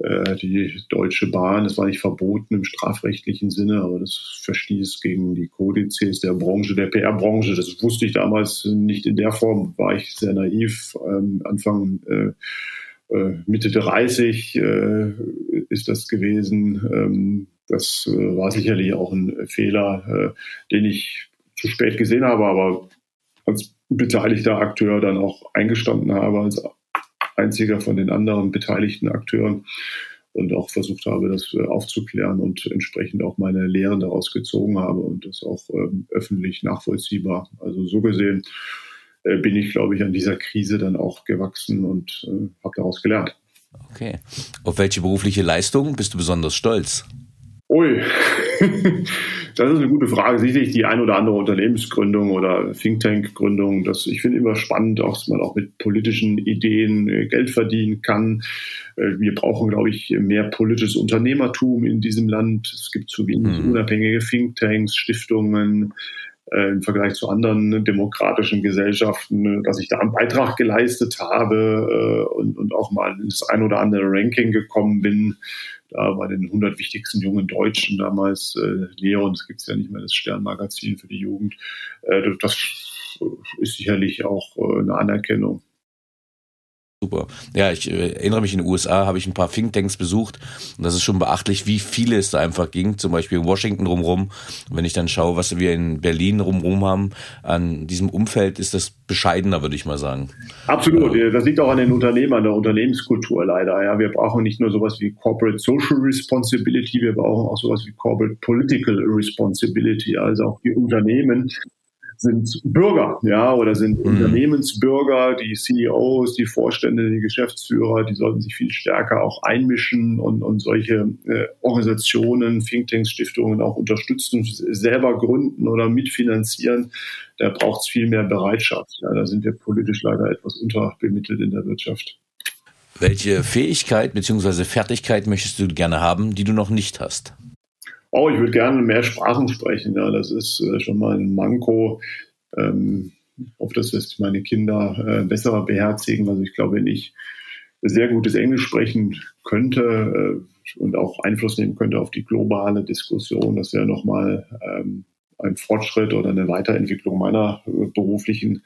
Speaker 2: äh, die Deutsche Bahn. Das war nicht verboten im strafrechtlichen Sinne, aber das verstieß gegen die Kodizes der Branche, der PR-Branche. Das wusste ich damals nicht in der Form, war ich sehr naiv. Ähm, Anfang äh, äh, Mitte 30 äh, ist das gewesen. Ähm, das äh, war sicherlich auch ein Fehler, äh, den ich zu spät gesehen habe, aber als beteiligter Akteur dann auch eingestanden habe, als einziger von den anderen beteiligten Akteuren und auch versucht habe, das äh, aufzuklären und entsprechend auch meine Lehren daraus gezogen habe und das auch ähm, öffentlich nachvollziehbar. Also so gesehen äh, bin ich, glaube ich, an dieser Krise dann auch gewachsen und äh, habe daraus gelernt.
Speaker 3: Okay. Auf welche berufliche Leistung bist du besonders stolz?
Speaker 2: Ui, das ist eine gute Frage. Sicherlich die ein oder andere Unternehmensgründung oder Think Tank Gründung. Das, ich finde immer spannend, dass man auch mit politischen Ideen äh, Geld verdienen kann. Äh, wir brauchen, glaube ich, mehr politisches Unternehmertum in diesem Land. Es gibt zu wenig mhm. unabhängige Think Tanks, Stiftungen, äh, im Vergleich zu anderen demokratischen Gesellschaften, dass ich da einen Beitrag geleistet habe äh, und, und auch mal ins ein oder andere Ranking gekommen bin. Da bei den 100 wichtigsten jungen Deutschen damals, äh, Leon, es gibt ja nicht mehr das Sternmagazin für die Jugend. Äh, das ist sicherlich auch äh, eine Anerkennung.
Speaker 3: Super. Ja, ich äh, erinnere mich, in den USA habe ich ein paar Thinktanks besucht und das ist schon beachtlich, wie viele es da einfach ging. Zum Beispiel in Washington rumrum. wenn ich dann schaue, was wir in Berlin rumrum haben, an diesem Umfeld ist das bescheidener, würde ich mal sagen.
Speaker 2: Absolut. Ja. Das liegt auch an den Unternehmern, der Unternehmenskultur leider. Ja, wir brauchen nicht nur sowas wie Corporate Social Responsibility, wir brauchen auch sowas wie Corporate Political Responsibility. Also auch die Unternehmen sind Bürger, ja, oder sind mhm. Unternehmensbürger, die CEOs, die Vorstände, die Geschäftsführer, die sollten sich viel stärker auch einmischen und, und solche äh, Organisationen, Thinktanks, Stiftungen auch unterstützen, selber gründen oder mitfinanzieren. Da braucht es viel mehr Bereitschaft. Ja, da sind wir politisch leider etwas unterbemittelt in der Wirtschaft.
Speaker 3: Welche Fähigkeit bzw. Fertigkeit möchtest du gerne haben, die du noch nicht hast?
Speaker 2: Oh, ich würde gerne mehr Sprachen sprechen. Ja, das ist äh, schon mal ein Manko. Ähm, auf das dass meine Kinder äh, besser beherzigen. Also ich glaube, wenn ich sehr gutes Englisch sprechen könnte äh, und auch Einfluss nehmen könnte auf die globale Diskussion, das wäre nochmal ähm, ein Fortschritt oder eine Weiterentwicklung meiner äh, beruflichen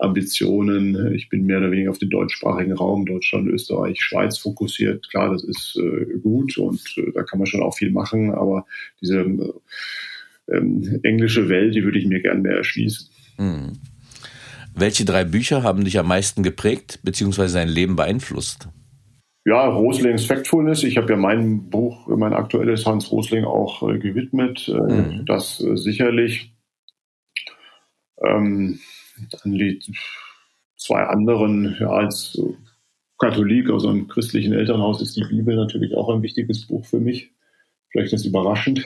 Speaker 2: Ambitionen. Ich bin mehr oder weniger auf den deutschsprachigen Raum, Deutschland, Österreich, Schweiz fokussiert. Klar, das ist äh, gut und äh, da kann man schon auch viel machen, aber diese ähm, englische Welt, die würde ich mir gern mehr erschließen. Hm.
Speaker 3: Welche drei Bücher haben dich am meisten geprägt bzw. dein Leben beeinflusst?
Speaker 2: Ja, Roslings Factfulness. Ich habe ja mein Buch, mein aktuelles Hans Rosling auch äh, gewidmet. Mhm. Das äh, sicherlich. Ähm, dann die zwei anderen, ja, als Katholik aus einem christlichen Elternhaus ist die Bibel natürlich auch ein wichtiges Buch für mich. Vielleicht ist das überraschend.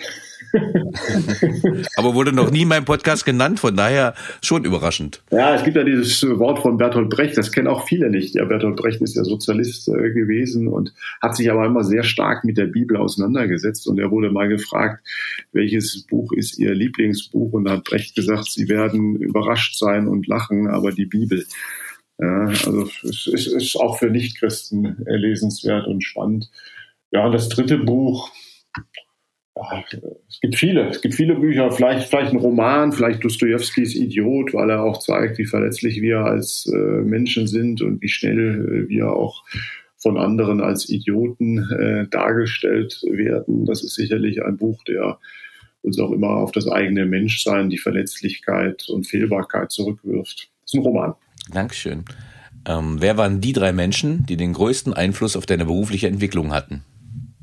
Speaker 3: Aber wurde noch nie in meinem Podcast genannt, von daher schon überraschend.
Speaker 2: Ja, es gibt ja dieses Wort von Bertolt Brecht, das kennen auch viele nicht. Ja, Bertolt Brecht ist ja Sozialist äh, gewesen und hat sich aber immer sehr stark mit der Bibel auseinandergesetzt. Und er wurde mal gefragt, welches Buch ist Ihr Lieblingsbuch? Und da hat Brecht gesagt, Sie werden überrascht sein und lachen, aber die Bibel. Ja, also es ist auch für Nichtchristen lesenswert und spannend. Ja, das dritte Buch, es gibt viele, es gibt viele Bücher, vielleicht, vielleicht ein Roman, vielleicht Dostojewskis Idiot, weil er auch zeigt, wie verletzlich wir als äh, Menschen sind und wie schnell äh, wir auch von anderen als Idioten äh, dargestellt werden. Das ist sicherlich ein Buch, der uns auch immer auf das eigene Menschsein, die Verletzlichkeit und Fehlbarkeit zurückwirft. Das ist ein Roman.
Speaker 3: Dankeschön. Ähm, wer waren die drei Menschen, die den größten Einfluss auf deine berufliche Entwicklung hatten?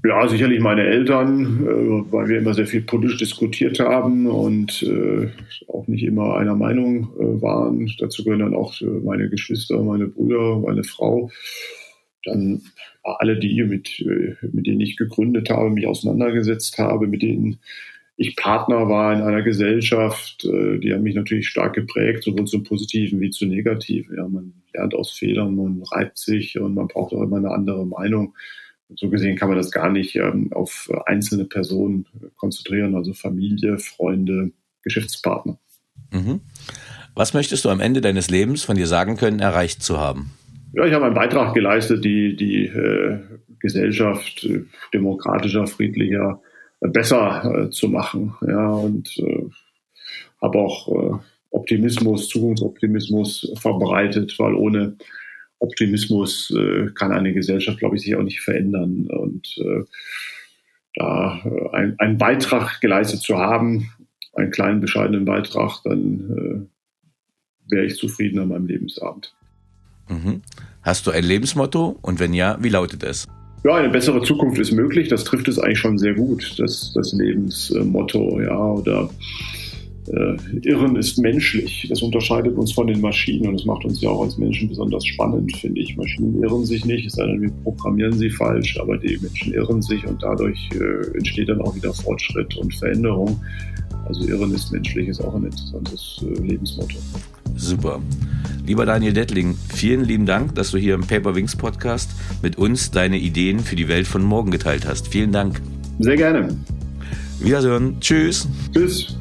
Speaker 2: Ja, sicherlich meine Eltern, äh, weil wir immer sehr viel politisch diskutiert haben und äh, auch nicht immer einer Meinung äh, waren. Dazu gehören dann auch meine Geschwister, meine Brüder, meine Frau. Dann alle die, mit, mit denen ich gegründet habe, mich auseinandergesetzt habe, mit denen ich Partner war in einer Gesellschaft, die haben mich natürlich stark geprägt, sowohl zum Positiven wie zum Negativen. Ja, man lernt aus Fehlern, man reibt sich und man braucht auch immer eine andere Meinung so gesehen kann man das gar nicht ähm, auf einzelne Personen konzentrieren, also Familie, Freunde, Geschäftspartner.
Speaker 3: Mhm. Was möchtest du am Ende deines Lebens von dir sagen können, erreicht zu haben?
Speaker 2: Ja, ich habe einen Beitrag geleistet, die, die äh, Gesellschaft äh, demokratischer, friedlicher, äh, besser äh, zu machen. Ja, und äh, habe auch Optimismus, Zukunftsoptimismus verbreitet, weil ohne Optimismus äh, kann eine Gesellschaft, glaube ich, sich auch nicht verändern. Und äh, da äh, ein, einen Beitrag geleistet zu haben, einen kleinen, bescheidenen Beitrag, dann äh, wäre ich zufrieden an meinem Lebensabend.
Speaker 3: Mhm. Hast du ein Lebensmotto und wenn ja, wie lautet es?
Speaker 2: Ja, eine bessere Zukunft ist möglich. Das trifft es eigentlich schon sehr gut, das, das Lebensmotto, ja. Oder Irren ist menschlich. Das unterscheidet uns von den Maschinen und das macht uns ja auch als Menschen besonders spannend, finde ich. Maschinen irren sich nicht, es sei denn, wir programmieren sie falsch, aber die Menschen irren sich und dadurch äh, entsteht dann auch wieder Fortschritt und Veränderung. Also Irren ist menschlich, ist auch ein interessantes äh, Lebensmotto.
Speaker 3: Super. Lieber Daniel Dettling, vielen lieben Dank, dass du hier im Paper Wings Podcast mit uns deine Ideen für die Welt von morgen geteilt hast. Vielen Dank.
Speaker 2: Sehr gerne.
Speaker 3: Wiedersehen. Tschüss.
Speaker 2: Tschüss.